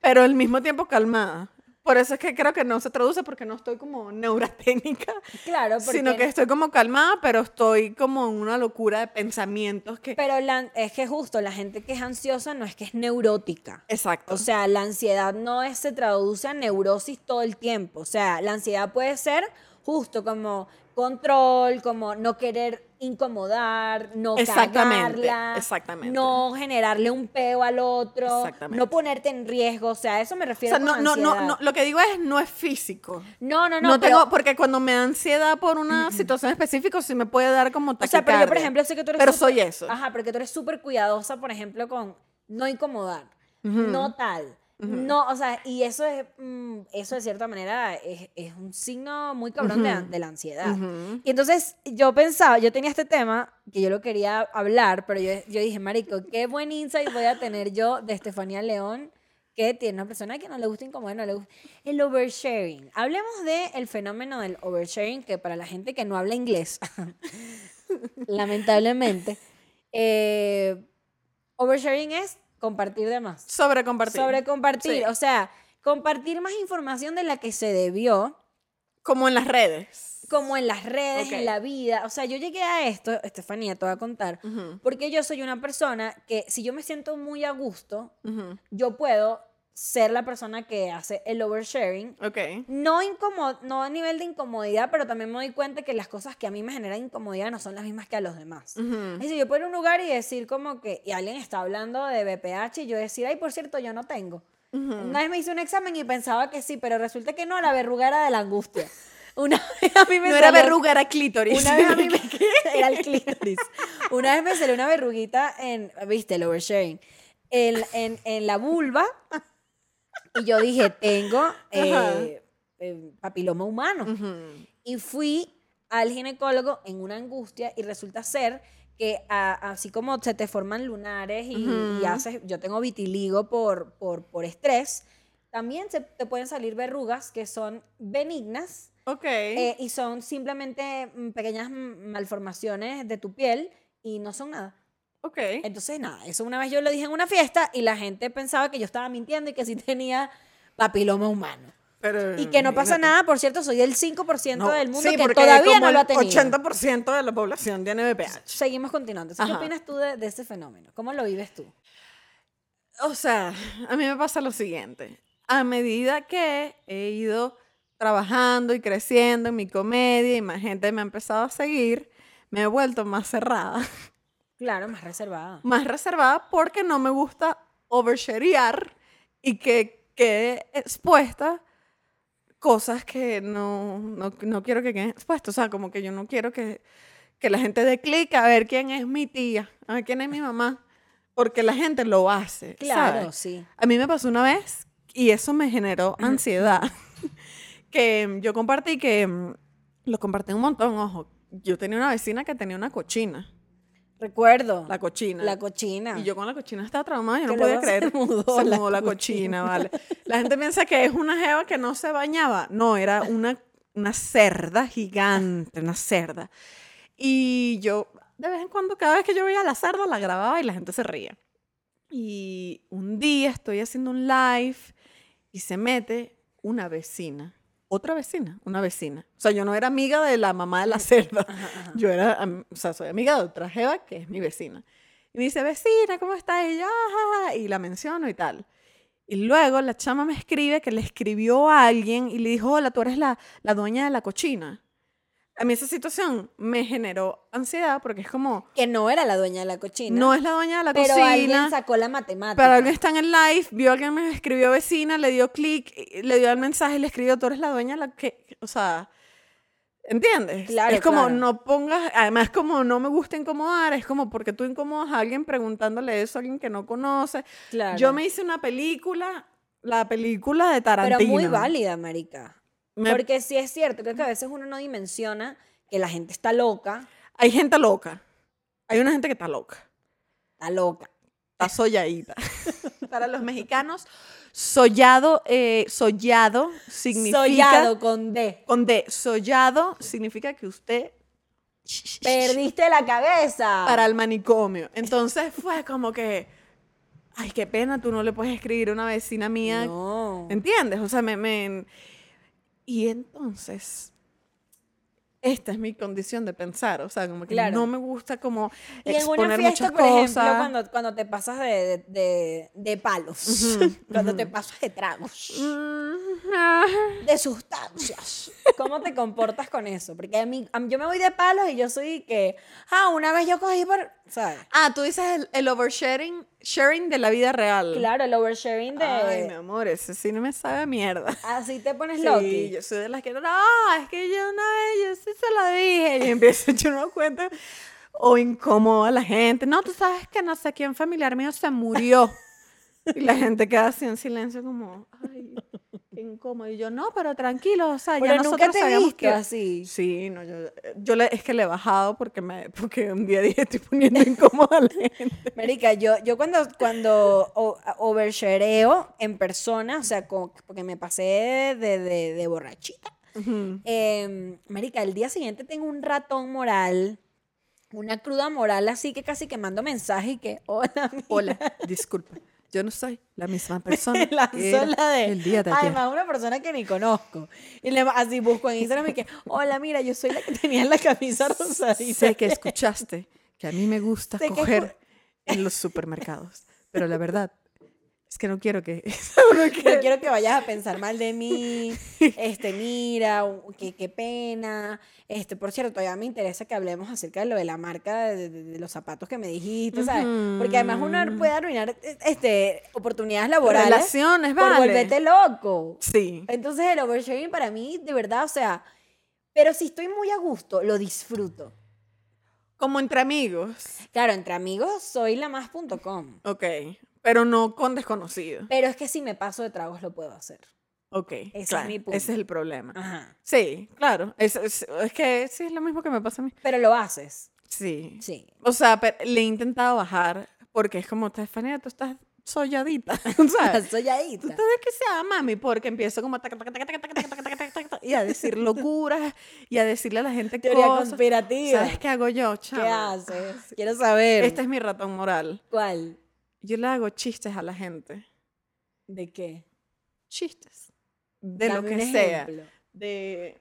pero al mismo tiempo calmada. Por eso es que creo que no se traduce porque no estoy como neurotécnica, Claro, porque... sino que estoy como calmada, pero estoy como en una locura de pensamientos que... Pero la- es que justo la gente que es ansiosa no es que es neurótica. Exacto. O sea, la ansiedad no es- se traduce a neurosis todo el tiempo. O sea, la ansiedad puede ser justo como control, como no querer incomodar, no Exactamente, cagarla, exactamente. no generarle un peo al otro, no ponerte en riesgo. O sea, a eso me o refiero sea, no, no, no, no, lo que digo es, no es físico. no, no, no, No, pero- tengo, porque cuando me da ansiedad por una situación específica, sí me puede dar como O sea, pero yo, por ejemplo, sé que tú eres Pero súper- soy eso. Ajá, porque tú eres súper cuidadosa, por ejemplo, con no incomodar, no tal. No, o sea, y eso es, mm, eso de cierta manera es, es un signo muy cabrón de, de la ansiedad. Y entonces yo pensaba, yo tenía este tema que yo lo quería hablar, pero yo, yo dije, marico, qué buen insight voy a tener yo de Estefanía León, que tiene una persona que no le gusta incomodar, no le gusta. El oversharing. Hablemos del el fenómeno del oversharing, que para la gente que no habla inglés, lamentablemente, eh, oversharing es compartir de más. Sobre compartir. Sobre compartir. Sí. O sea, compartir más información de la que se debió, Como en las redes. como en las redes, en la vida. O sea, yo llegué a esto, Estefanía, te voy a contar, porque yo soy una persona que si yo me siento muy a gusto, yo puedo ser la persona que hace el oversharing. Ok. No, incomod no a nivel de incomodidad, pero también me doy cuenta que las cosas que a mí me generan incomodidad no son las mismas que a los demás. Ujú. Es decir, yo puedo ir a un lugar y decir como que, y alguien está hablando de BPH y yo decir, ay, por cierto, yo no tengo. Una vez me hice un examen y pensaba que sí, pero resulta que no, la verruga era de la angustia. Una vez a mí me No era verruga, era clítoris. Una vez a mí me... era el clítoris. Una vez me salió una verruguita en, viste, el oversharing, en, en, en la vulva y yo dije, tengo eh, eh, papiloma humano. Ujú. Y fui al ginecólogo en una angustia y resulta ser que a- así como se te forman lunares y, y haces, yo tengo vitiligo por, por, por estrés, también se te pueden salir verrugas que son benignas Ok. eh, y son simplemente mm, pequeñas malformaciones de tu piel y no son nada. Ok. Entonces, nada, eso una vez yo lo dije en una fiesta y la gente pensaba que yo estaba mintiendo y que sí tenía papiloma humano. Pero, Y que no pasa nada, por cierto, soy el 5% No, del mundo sí, que todavía como no lo ha el tenido. 80% de la población tiene VPH. Seguimos continuando. ¿Qué opinas tú de, de ese fenómeno? ¿Cómo lo vives tú? O sea, a mí me pasa lo siguiente. A medida que he ido trabajando y creciendo en mi comedia y más gente me ha empezado a seguir, me he vuelto más cerrada, Claro, más reservada. más reservada porque no me gusta oversharear y que quede expuesta cosas que no, no, no quiero que queden expuestas. O sea, como que yo no quiero que, que la gente dé clic a ver quién es mi tía, a ver quién es mi mamá. Porque la gente lo hace. Claro, ¿sabes? sí. A mí me pasó una vez y eso me generó ansiedad. que yo compartí que mm, lo compartí un montón, ojo. Yo tenía una vecina que tenía una cochina. Recuerdo. La cochina. La cochina. Y yo con la cochina estaba traumada, yo no podía luego se creer. mudó se la mudó la cochina, vale. La gente piensa que es una jeva que no se bañaba. No, era una, una cerda gigante, una cerda. Y yo, de vez en cuando, cada vez que yo veía a la cerda, la grababa y la gente se ría. Y un día estoy haciendo un live y se mete una vecina. Otra vecina, una vecina. O sea, yo no era amiga de la mamá de la cerda. Yo era, o sea, soy amiga de otra jeva que es mi vecina. Y me dice, vecina, ¿cómo yo, "Ajá", y la menciono y tal. Y luego la chama me escribe que le escribió a alguien y le dijo, hola, tú eres la, la dueña de la cochina. A mí esa situación me generó ansiedad porque es como, Que no era la dueña de la cochina. no es la dueña de la pero cocina. alguien sacó la matemática. Pero alguien está en el live, vio a alguien me escribió vecina, le dio clic, le dio el mensaje le escribió, tú eres la dueña de la que, o sea, ¿entiendes? Claro, es como claro. no pongas, además como no me gusta incomodar, es como porque tú incomodas a alguien preguntándole eso a alguien que no conoce. Claro. Yo me hice una película, la película de Tarantino. Pero muy válida, marica. Me- Porque sí es cierto, creo que a veces uno no dimensiona que la gente está loca. Hay gente loca. Hay una gente que está loca. Está loca. Está solladita. Para los mexicanos, sollado, eh, sollado significa... Sollado con D. Con D, sollado significa que usted Perdiste la cabeza. para el manicomio. Entonces fue como que, ay, qué pena, tú no le puedes escribir a una vecina mía. No. ¿Entiendes? O sea, me, me- Y entonces, esta es mi condición de pensar. O sea, como que Claro. no me gusta como Y en una exponer fiesta, muchas por ejemplo, cosas. cuando, cuando te pasas de, de, de- palos, cuando te pasas de tragos, Mm, ah. de sustancias, ¿cómo te comportas con eso? Porque a mí, a mí- yo me voy de palos y yo soy que, ah, una vez yo cogí por, ¿sabes? Ah, tú dices el, el oversharing sharing de la vida real. Claro, el oversharing de... Ay, mi amor, ese sí no me sabe a mierda. así te pones Sí, loqui. yo soy de las que no, es que yo una vez, sí se lo dije. Y empiezo a echar unos cuentos o incómodo a la gente. No, tú sabes que no sé quién familiar mío se murió. Y la gente queda así en silencio como, ay, qué incómodo. Y yo, no, pero tranquilo, o sea, Pero ya nunca nosotros te he sabíamos que... así. Sí, no, yo, yo le, es que le he bajado porque, me, porque un día dije, estoy poniendo incómoda a la gente. Marica, yo, yo cuando, cuando overshareo en persona, o sea, co- porque me pasé de, de, de borrachita, em, Marica, el día siguiente tengo un ratón moral, una cruda moral, así que casi que mando mensaje y que, hola, mira". Hola, disculpa, yo no soy la misma persona Me lanzó que la de, el día de además una persona que ni conozco. Y le, así busco en Instagram y que, hola, mira, yo soy la que tenía la camisa rosadita. Sé que escuchaste que a mí me gusta Sé que coger en los supermercados, pero la verdad es que no quiero que... No quiero que vayas a pensar mal de mí. Este, mira, qué, qué pena. Este, por cierto, todavía me interesa que hablemos acerca de lo de la marca de, de- de los zapatos que me dijiste, ¿sabes? Porque además uno puede arruinar eh, este, oportunidades laborales. Relaciones, Por vale. volverte loco. Sí. Entonces el oversharing para mí, de verdad, o sea, pero si estoy muy a gusto, lo disfruto. Como entre amigos. Claro, entre amigos soy la más.com. Ok. Pero no con desconocido. Pero es que si me paso de tragos lo puedo hacer. Ok. Ese es mi punto. Ese es el problema. Ajá. Sí, claro. Es, es, que sí es lo mismo que me pasa a mí. Pero lo haces. Sí. Sí. O sea, pero le he intentado bajar porque es como, Stefania, tú estás solladita. ¿sabes? solladita. ¿Tú sabes qué sea, mami? Porque empiezo como y a decir locuras y a decirle a la gente Teoría cosas. conspirativa. ¿Sabes qué hago yo, chama? ¿Qué haces? Quiero saber. Este es mi ratón moral. ¿Cuál? Yo le hago chistes a la gente. ¿De qué? Chistes. De lo que sea. De...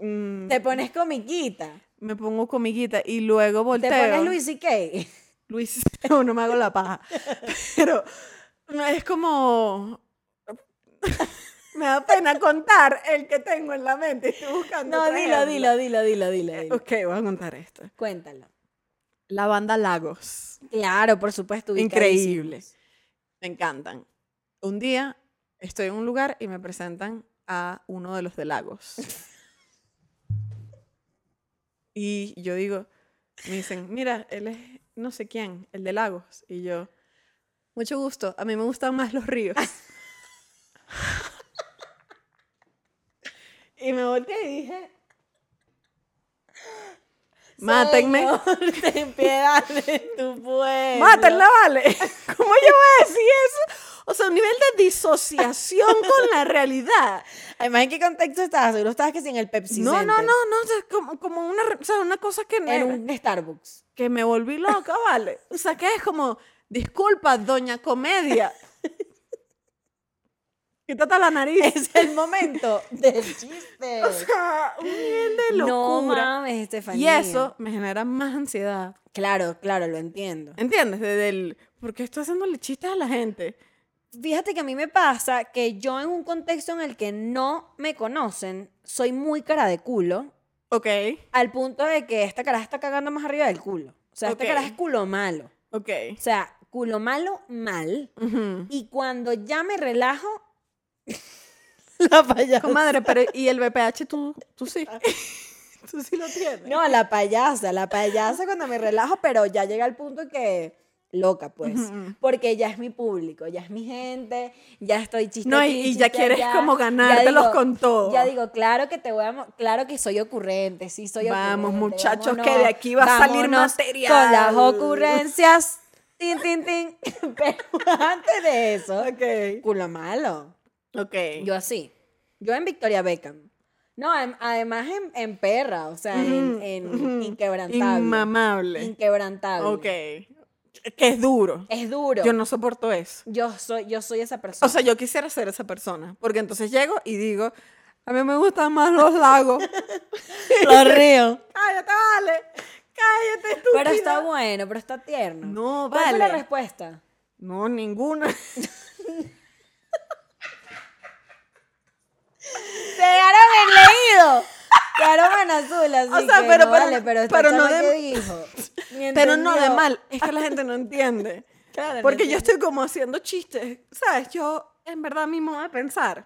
mm, Te pones comiquita. me pongo comiguita y luego Te volteo. pones Luis y Luis, no, no me hago la paja. Pero es como. me da pena contar el que tengo en la mente. Estoy buscando. No, dilo, dilo, dilo, dilo, dilo, dilo. Ok, voy a contar esto. Cuéntalo. La banda Lagos. Claro, por supuesto. Increíble. Me encantan. Un día estoy en un lugar y me presentan a uno de los de Lagos. Y yo digo, me dicen, mira, él es no sé quién, el de Lagos. Y yo, mucho gusto, a mí me gustan más los ríos. y me volteé y dije, mátenme. Señor, ten piedad de tu pueblo. Mátenla, vale. ¿Cómo yo voy a decir eso? O sea, un nivel de disociación con la realidad. Además, ¿en qué contexto estabas? Seguro estabas que sin el Pepsi No, no, no, Center. no, o sea, como, como una, o sea, una cosa que, En un Starbucks. que me volví loca, vale. O sea, que es como, disculpa, doña comedia. Quítate la nariz. Es el momento del chiste. O sea, un nivel de no locura. mames, y Estefanía. eso me genera más ansiedad. Claro, claro, lo entiendo. ¿Entiendes? Desde el, porque estoy haciéndole chistes a la gente. Fíjate que a mí me pasa que yo en un contexto en el que no me conocen, soy muy cara de culo, Ok, al punto de que esta cara está cagando más arriba del culo. O sea, esta cara es culo malo. ok. O sea, culo malo, mal. Ujú. Y cuando ya me relajo, La payasa. Comadre, pero ¿y el BPH tú, tú sí? tú sí lo tienes. no, la payasa, la payasa cuando me relajo, pero ya llega al punto que loca, pues. Porque ya es mi público, ya es mi gente, ya estoy chiste No, y- aquí, y ya quieres allá. como ganártelos con todo. Ya digo, claro que te voy a, claro que soy ocurrente, sí soy Vamos, ocurrente, muchachos, que de aquí va a salir material. Con las ocurrencias, tin, tin, tin. Pero antes de eso, Ok, culo malo. Ok. Yo así. Yo en Victoria Beckham. No, adem- además en, en perra, o sea, en, Ujú, en inquebrantable. Inmamable. Inquebrantable. Ok. Que es duro. Es duro. Yo no soporto eso. Yo soy, yo soy esa persona. O sea, yo quisiera ser esa persona. Porque entonces llego y digo, a mí me gustan más los lagos. Los ríos. Cállate, vale. Cállate, estúpida. pero está bueno, pero está tierno. No, ¿Cuál fue la vale. respuesta? No, ninguna. ¡Te ganaron en leído! Quedaron en azul, así O sea, que pero- no pero- vale, pero esta pero no de- que dijo. Pero no de mal. Es que la gente no entiende. Claro, no Porque yo entiendo. estoy como haciendo chistes. ¿Sabes? Yo, en verdad, mi modo de pensar.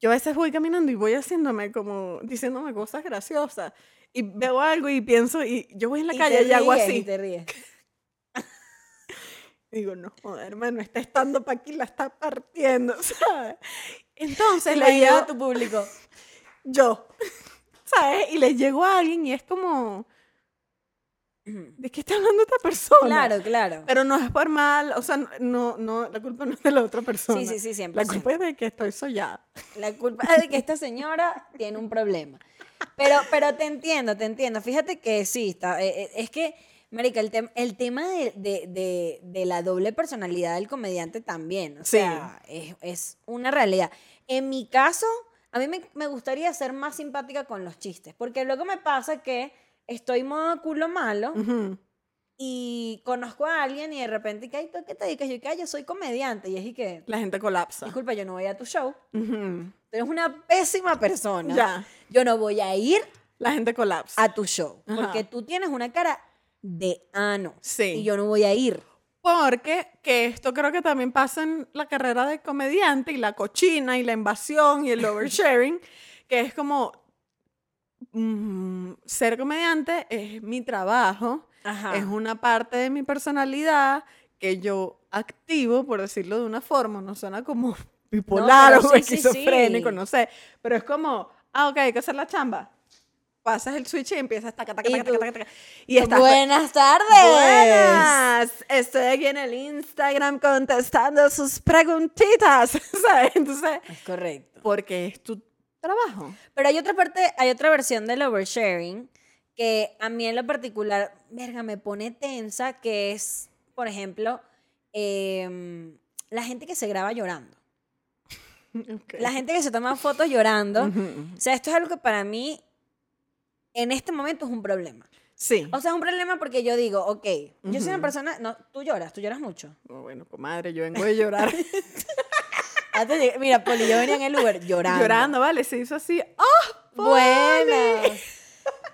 Yo a veces voy caminando y voy haciéndome como, diciéndome cosas graciosas. Y veo algo y pienso, y yo voy en la Y calle y hago así. Y te ríes. Digo, no, joder, hermano, está estando para aquí, la está partiendo, ¿sabes? Entonces le llego a tu público. yo, ¿sabes? Y le llego a alguien y es como, ¿de qué está hablando esta persona? Claro, claro. Pero no es por mal, o sea, no, no, la culpa no es de la otra persona. Sí, sí, sí, siempre. La culpa es de que estoy sollada. La culpa es de que esta señora tiene un problema. Pero, pero te entiendo, te entiendo. Fíjate que sí, está, eh, eh, es que, Marica, el, tem- el tema de, de- de- de la doble personalidad del comediante también. O Sí. sea, es, es una realidad. En mi caso, a mí me, me gustaría ser más simpática con los chistes, porque luego me pasa que estoy modo culo malo y conozco a alguien y de repente, ¿qué, ¿tú qué te dedicas? Yo, que yo soy comediante. Y es y que, La gente colapsa. disculpa, yo no voy a tu show. Tú eres una pésima persona. Ya, Yo no voy a ir la gente colapsa. a tu show. Ajá. Porque tú tienes una cara de ano. Sí. Y yo no voy a ir. Porque que esto creo que también pasa en la carrera de comediante y la cochina y la invasión y el oversharing, que es como mm, ser comediante es mi trabajo, Ajá. es una parte de mi personalidad que yo activo, por decirlo de una forma, no suena como bipolar pero o sí, sí, esquizofrénico, sí. no sé, pero es como, ah, ok, hay que hacer la chamba. Pasas el switch y empiezas taca, taca, taca, taca, taca, taca, y estás Buenas tardes. Buenas, estoy aquí en el Instagram contestando sus preguntitas, ¿sabes? Entonces, Es correcto. porque es tu trabajo. Pero hay otra parte, hay otra versión del oversharing que a mí en lo particular, verga, me pone tensa, que es, por ejemplo, em, la gente que se graba llorando. La gente que se toma fotos llorando. O sea, esto es algo que para mí en este momento es un problema. Sí. O sea, es un problema porque yo digo, ok, yo soy una persona, no, tú lloras, tú lloras mucho. Oh, bueno, comadre, yo vengo de llorar. Antes de- mira, Poli, yo venía en el Uber llorando. Llorando, ¿vale? Se hizo así. ¡Oh! Buenas.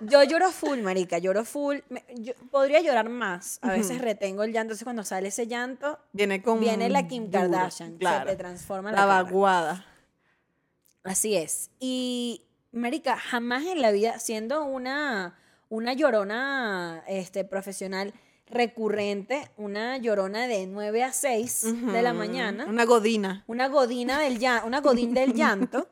Yo lloro full, marica, lloro full. Me- yo podría llorar más. A veces retengo el llanto. Entonces, cuando sale ese llanto, Viene con. viene la Kim duro, Kardashian. Claro. Se te transforma la, La cara. vaguada. Así es. Y, Marica, jamás en la vida, siendo una, una llorona este, profesional recurrente, una llorona de 9 a 6 de la mañana, Una godina. una godina del llanto, una godín del llanto.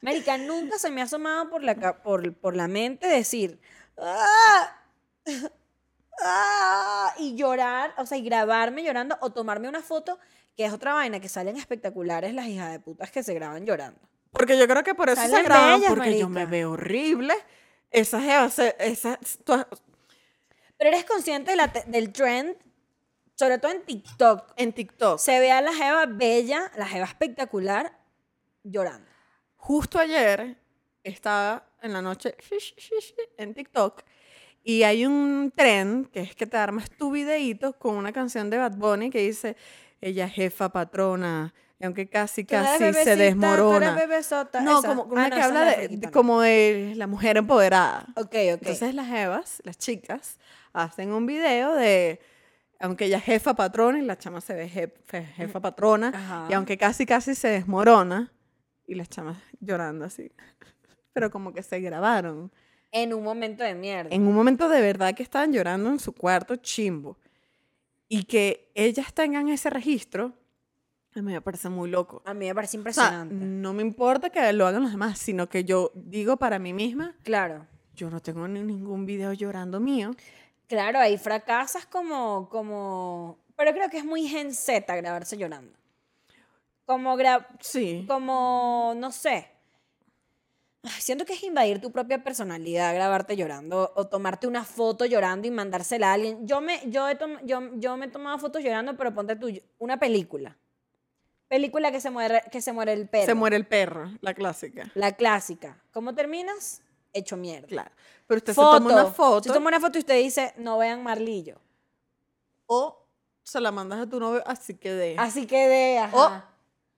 Marica, nunca se me ha asomado por la, por, por la mente decir, "Ah, ah", y llorar, o sea, y grabarme llorando o tomarme una foto, que es otra vaina, que salen espectaculares las hijas de putas que se graban llorando. Porque yo creo que por eso se graban, bellas, porque yo me veo horrible. Se- esas, tú- Pero eres consciente de la del trend, sobre todo en TikTok. en TikTok. Se ve a la jeva bella, la jeva espectacular, llorando. Justo ayer estaba en la noche en TikTok y hay un trend que es que te armas tu videíto con una canción de Bad Bunny que dice, ella es jefa patrona, aunque casi casi se desmorona. bebesota, No, esa. como Ah, una no, que habla de, como de la mujer empoderada. Ok, ok. Entonces las jevas, las chicas, hacen un video de, aunque ella es jefa patrona y la chama se ve jefa patrona, Ajá. y aunque casi casi se desmorona, y las chamas llorando así. Pero como que se grabaron. en un momento de mierda. En un momento de verdad que estaban llorando en su cuarto chimbo. Y que ellas tengan ese registro, a mí me parece muy loco. A mí me parece O sea, impresionante. no me importa que lo hagan los demás, sino que yo digo para mí misma, claro. yo no tengo ni ningún video llorando mío. Claro, hay fracasas como, como... Pero creo que es muy gen Z grabarse llorando. Como, gra- Sí. como, no sé. Ay, Siento que es invadir tu propia personalidad, grabarte llorando o tomarte una foto llorando y mandársela a alguien. Yo me, yo he tom- yo, yo me he tomado fotos llorando, pero ponte tú, una película. Película que se muere, que se muere el perro. Se muere el perro, la clásica. La clásica. ¿Cómo terminas? Hecho mierda. Claro. Pero usted foto. se toma una foto Usted toma una foto y usted dice, no vean Marlillo. o se la mandas a tu novio, así que de Así que de, ajá.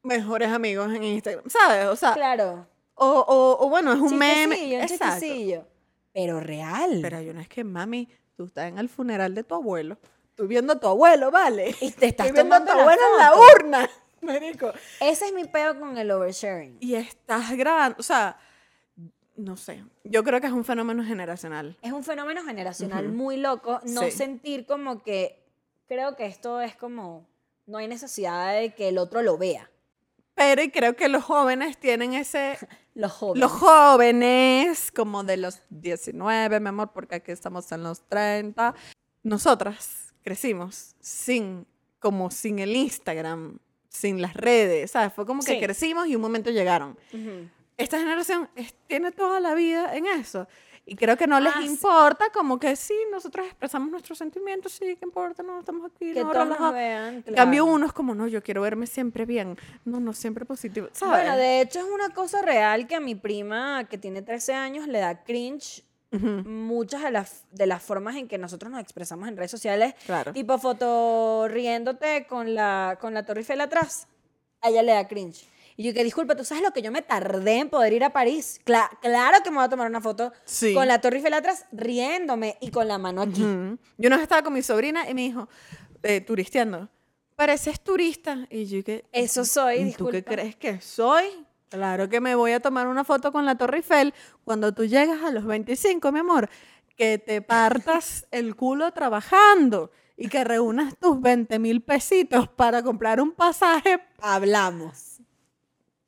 mejores amigos en Instagram, ¿sabes? O sea, claro. o, o, o bueno, es un meme. Un Exacto. chistecillo. Pero real. Pero hay una es que, mami, tú estás en el funeral de tu abuelo. Tú viendo a tu abuelo, ¿vale? Y te estás Estoy viendo a tu abuelo en la urna, marico. Ese es mi peo con el oversharing. Y estás grabando, o sea, no sé. Yo creo que es un fenómeno generacional. Es un fenómeno generacional Ujú. muy loco. No Sí. sentir como que. Creo que esto es como. No hay necesidad de que el otro lo vea. Pero y creo que los jóvenes tienen ese Los jóvenes. Los jóvenes, como de los 19, mi amor, porque aquí estamos en los 30. Nosotras crecimos sin, como sin el Instagram, sin las redes, ¿sabes? Fue como que Sí. crecimos y un momento llegaron. Ujú. Esta generación es- tiene toda la vida en eso. Y creo que no les Ah, importa, como que sí, nosotros expresamos nuestros sentimientos, sí, ¿qué importa? No, estamos aquí, Que no, todos nos vean. Claro. cambio, uno es como, no, yo quiero verme siempre bien. No, no, siempre positivo, ¿sabes? Bueno, de hecho es una cosa real que a mi prima, que tiene 13 años, le da cringe Ujú, muchas de las, de las formas en que nosotros nos expresamos en redes sociales. Claro. Tipo foto riéndote con la, con la Torre Eiffel atrás. A ella le da cringe. Y yo que disculpa, ¿tú sabes lo que yo me tardé en poder ir a París? Cla- claro que me voy a tomar una foto Sí. con la Torre Eiffel atrás riéndome y con la mano aquí. Ujú. Yo una vez estaba con mi sobrina y me dijo, eh, turisteando, pareces turista. Y yo que, Eso soy, ¿tú qué disculpa. crees que soy? Claro que me voy a tomar una foto con la Torre Eiffel cuando tú llegas a los 25, mi amor, que te partas el culo trabajando y que reúnas tus 20 mil pesitos para comprar un pasaje, Hablamos.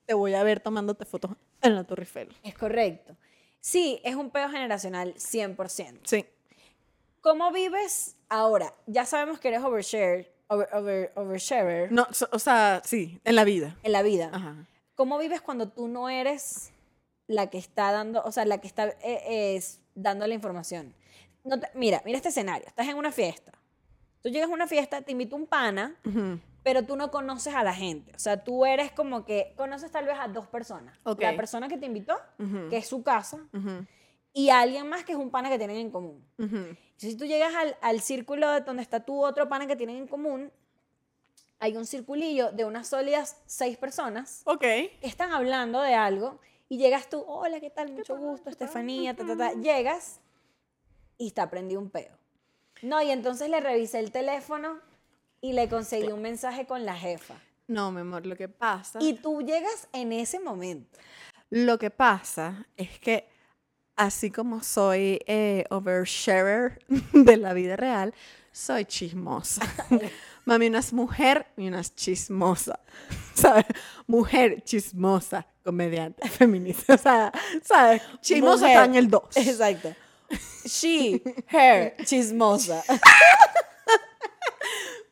te voy a ver tomándote fotos en la Torre Eiffel. Es correcto. Sí, es un pedo generacional 100%. Sí. ¿Cómo vives ahora? Ya sabemos que eres overshare, over, over, oversharer No, so- o sea, sí, en la vida. en la vida. Ajá. ¿Cómo vives cuando tú no eres la que está dando, o sea, la que está eh, es dando la información? No te- mira, mira este escenario. Estás en una fiesta. Tú llegas a una fiesta, te invita un pana, pero tú no conoces a la gente. O sea, tú eres como que conoces tal vez a dos personas. Ok. La persona que te invitó, que es su casa, Ujú. y alguien más que es un pana que tienen en común. Entonces, si tú llegas al, al círculo de donde está tu otro pana que tienen en común, hay un circulillo de unas sólidas seis personas Ok. que están hablando de algo y llegas tú, hola, ¿qué tal? Mucho gusto, Estefanía, ta, ta, ta. Llegas y está prendido un pedo. No, y entonces le revisé el teléfono y le conseguí un mensaje con la jefa. No, mi amor, lo que pasa. Y tú llegas en ese momento. Lo que pasa es que así como soy eh, oversharer de la vida real, soy chismosa. Mami, una es mujer y una es chismosa. ¿Sabes? Mujer chismosa, comediante, feminista. O sea, ¿sabes? Chismosa Mujer. está en el 2. Exacto. She, her, chismosa.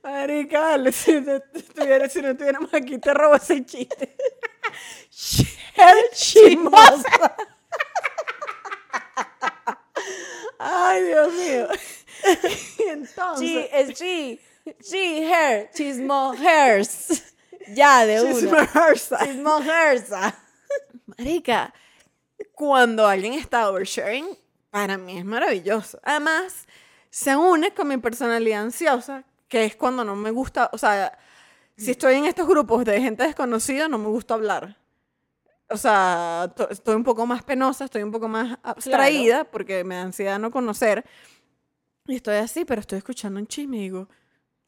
Marica, si no, estuviera- si no estuviéramos aquí, te robo ese chiste. Mujer chismosa. Ay, Dios mío. Entonces... She, es she, she, her, chismo, hers. Ya, de una. Chismosa. Chismo, hersa. Marica, cuando alguien está oversharing, para mí es maravilloso. Además, se une con mi personalidad ansiosa, que es cuando no me gusta, o sea, si estoy en estos grupos de gente desconocida, no me gusta hablar. O sea, to- estoy un poco más penosa, estoy un poco más abstraída, porque me da ansiedad no conocer. Y estoy así, pero estoy escuchando un chisme y digo,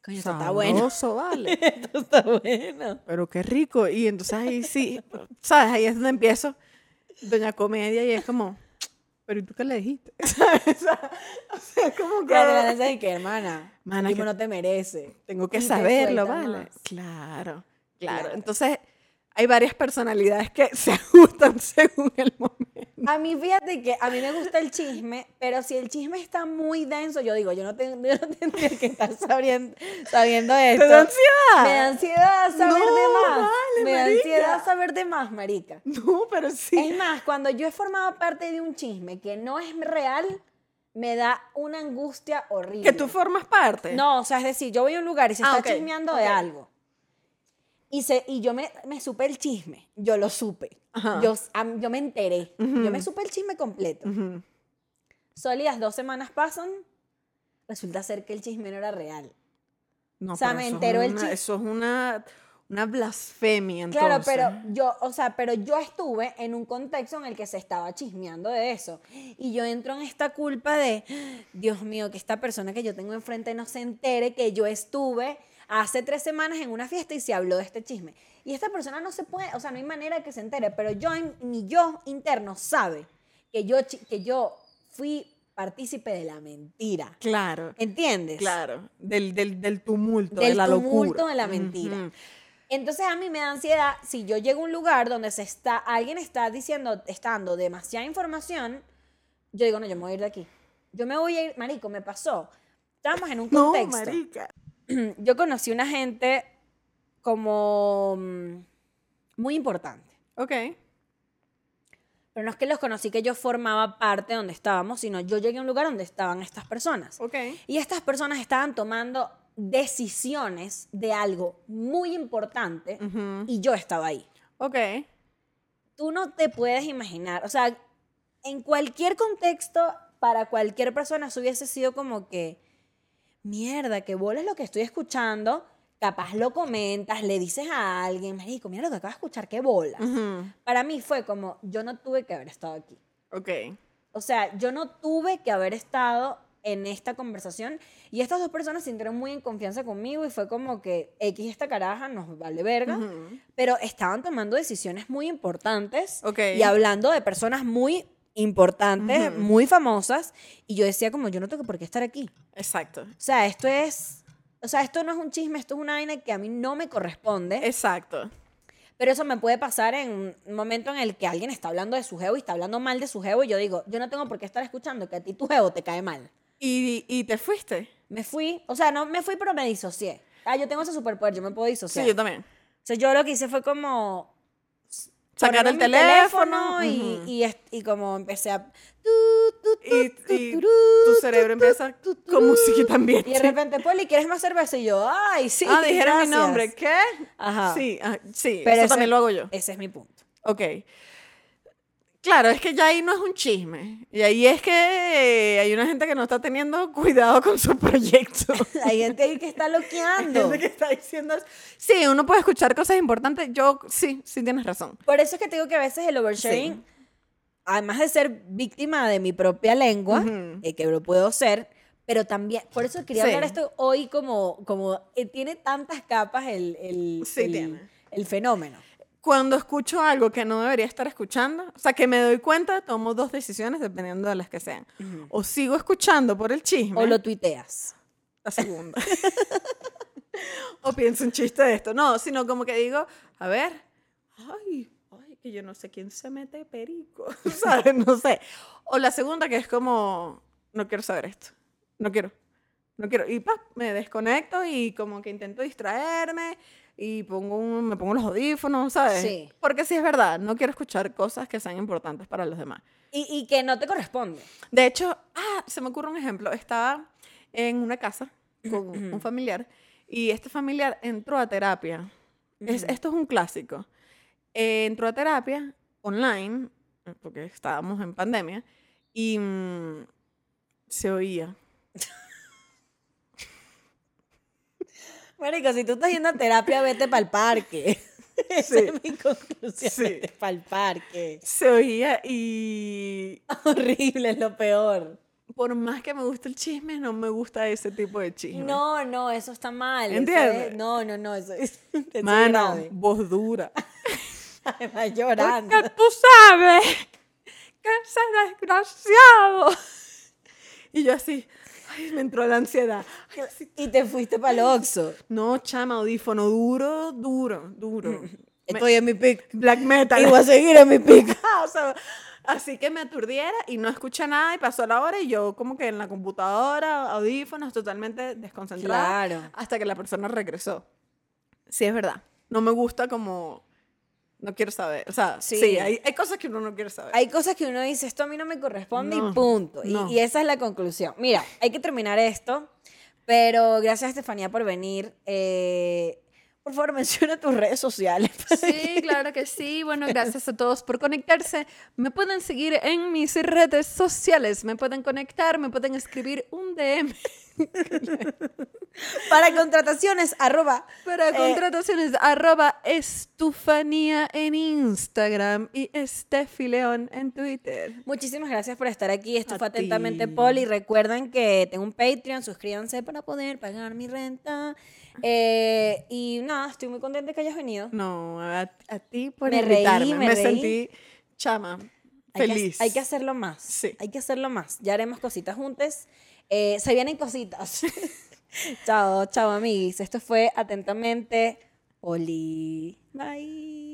Coño, esto está bueno. vale. Esto está bueno. pero qué rico. Y entonces ahí sí, ¿sabes? Ahí es donde empiezo Doña Comedia y es como, pero ¿y tú qué le dijiste? ¿Sabes? O sea, sea, como que Claro, la de que, hermana, Mana, el tipo que- no te merece. tengo que Y te saberlo, ¿vale? claro, Claro. Entonces, hay varias personalidades que se ajustan según el momento. A mí, fíjate que a mí me gusta el chisme, pero si el chisme está muy denso, yo digo, yo no, tengo, yo no tendría que estar sabiendo, sabiendo esto. ¿Te da ansiedad? Me da ansiedad saber No, de más. vale, me da marica. ansiedad saber de más, marica. No, pero sí. Es más, cuando yo he formado parte de un chisme que no es real, me da una angustia horrible. Que tú formas parte. No, o sea, es decir, yo voy a un lugar y se Ah, está ok, chismeando de algo. Y, se, y yo me, me supe el chisme. Yo lo supe. Ajá. Yo, am- yo me enteré. Yo me supe el chisme completo. Ujú. Sólidas dos semanas pasan. Resulta ser que el chisme no era real. No, O sea, me enteró el una- chi- Eso es una, una blasfemia, entonces. Claro, pero yo, o sea, pero yo estuve en un contexto en el que se estaba chismeando de eso. Y yo entro en esta culpa de, Dios mío, que esta persona que yo tengo enfrente no se entere que yo estuve hace tres semanas en una fiesta y se habló de este chisme. Y esta persona no se puede, o sea, no hay manera de que se entere, pero yo, mi yo interno sabe que yo, que yo fui partícipe de la mentira. Claro. ¿Entiendes? Claro, del, del, del tumulto, Del de la tumulto locura. de la mentira. Entonces a mí me da ansiedad si yo llego a un lugar donde se está, alguien está diciendo, está dando demasiada información, yo digo, no, yo me voy a ir de aquí. Yo me voy a ir, marico, me pasó. Estábamos en un No, contexto. marica. yo conocí una gente como mm, muy importante. Ok. Pero no es que los conocí que yo formaba parte donde estábamos, sino yo llegué a un lugar donde estaban estas personas. Ok. Y estas personas estaban tomando decisiones de algo muy importante y yo estaba ahí. Ok. Tú no te puedes imaginar, o sea, en cualquier contexto, para cualquier persona, eso hubiese sido como que, mierda, que bola es lo que estoy escuchando, capaz lo comentas, le dices a alguien, marico, mira lo que acabo de escuchar, qué bola. Para mí fue como, yo no tuve que haber estado aquí. Ok. O sea, yo no tuve que haber estado en esta conversación y estas dos personas se sintieron muy en confianza conmigo y fue como que X esta caraja nos vale verga, pero estaban tomando decisiones muy importantes Ok. y hablando de personas muy importantes, muy famosas y yo decía como yo no tengo por qué estar aquí. Exacto. O sea, esto es o sea, esto no es un chisme, esto es una vaina que a mí no me corresponde. Exacto. Pero eso me puede pasar en un momento en el que alguien está hablando de su geo y está hablando mal de su geo y yo digo, yo no tengo por qué estar escuchando que a ti tu geo te cae mal. ¿Y, y te fuiste? Me fui, o sea, no me fui, pero me disocié. Ah, yo tengo ese superpoder, yo me puedo disociar. Sí, yo también. O sea, yo lo que hice fue como... Sacar el mi teléfono. y, ujú. y, est- y como empecé a... tu, tu, tu, Y, tu, y tu cerebro empieza con musiquita también. Y de repente, Poli, ¿quieres más cerveza? Y yo, ay, sí, ah, dijeron mi gracias". nombre. ¿Qué? Ajá. Sí, ah, sí. Pero eso ese- también lo hago yo. Ese es mi punto. Ok. Claro, es que ya ahí no es un chisme. Y ahí es que hay una gente que no está teniendo cuidado con su proyecto. Hay gente ahí que está Hay loqueando. gente que está diciendo... Sí, uno puede escuchar cosas importantes. Yo, sí, sí tienes razón. Por eso es que te digo que a veces el oversharing, Sí. además de ser víctima de mi propia lengua, Ujú. eh, que lo puedo ser, pero también, por eso quería Sí. hablar esto hoy como, como eh, tiene tantas capas el, el, Sí, el- el fenómeno. Cuando escucho algo que no debería estar escuchando, o sea, que me doy cuenta, tomo dos decisiones dependiendo de las que sean. O sigo escuchando por el chisme, O lo tuiteas. la segunda. o pienso un chiste de esto. No, sino como que digo, a ver, ay, ay, que yo no sé quién se mete perico, ¿sabes? No sé. O la segunda que es como, no quiero saber esto, no quiero, no quiero. Y pa, me desconecto y como que intento distraerme y pongo un- me pongo los audífonos, ¿sabes? Sí. Porque sí es verdad, no quiero escuchar cosas que sean importantes para los demás. Y, y que no te corresponde. De hecho, ah, se me ocurre un ejemplo. Estaba en una casa con un familiar y este familiar entró a terapia. Es- esto es un clásico. Eh, entró a terapia online, porque estábamos en pandemia, y mm, se oía. Marico, si tú estás yendo a terapia, vete para el parque. Esa Sí. es mi conclusión. Sí. Vete para el parque. Se oía y Horrible, es lo peor. por más que me guste el chisme, no me gusta ese tipo de chisme. No, no, eso está mal. ¿Entiendes? es- no, no, no, eso es, eso Mano, voz dura. Además, llorando. Porque tú sabes que ese desgraciado. Y yo así, ay, me entró la ansiedad. Ay, sí. Y te fuiste para el Oxxo. No, chama, audífono duro, duro, duro. Estoy en mi pick. Black metal. Y voy a seguir en mi pick. O sea, así que me aturdiera y no escuché nada y pasó la hora y yo como que en la computadora, audífonos, totalmente desconcentrada. Claro. Hasta que la persona regresó. Sí, es verdad. No me gusta como... No quiero saber. O sea, Sí. sí, hay, hay cosas que uno no quiere saber. Hay cosas que uno dice, esto a mí no me corresponde No, y punto. Y-. Y, esa es la conclusión. Mira, hay que terminar esto, pero gracias Estefanía por venir. Eh, por favor, menciona tus redes sociales. Sí, claro que sí. Bueno, gracias a todos por conectarse. Me pueden seguir en mis redes sociales. Me pueden conectar, me pueden escribir un DM. Para contrataciones, arroba. Para eh, contrataciones, arroba estufanía en Instagram y Estefi León en Twitter. Muchísimas gracias por estar aquí. Esto fue Atentamente ti. Poli. Recuerden que tengo un Patreon, suscríbanse para poder pagar mi renta. Eh, y nada, estoy muy contenta que hayas venido. No, a, a ti por Me reí, invitarme. me Me, reí. sentí chama, Hay que- feliz. Hay que, hacerlo más. Sí. Hay que hacerlo más. Ya haremos cositas juntas. Eh, se vienen cositas. chao, chao, amiguis. Esto fue Atentamente Poli. Bye.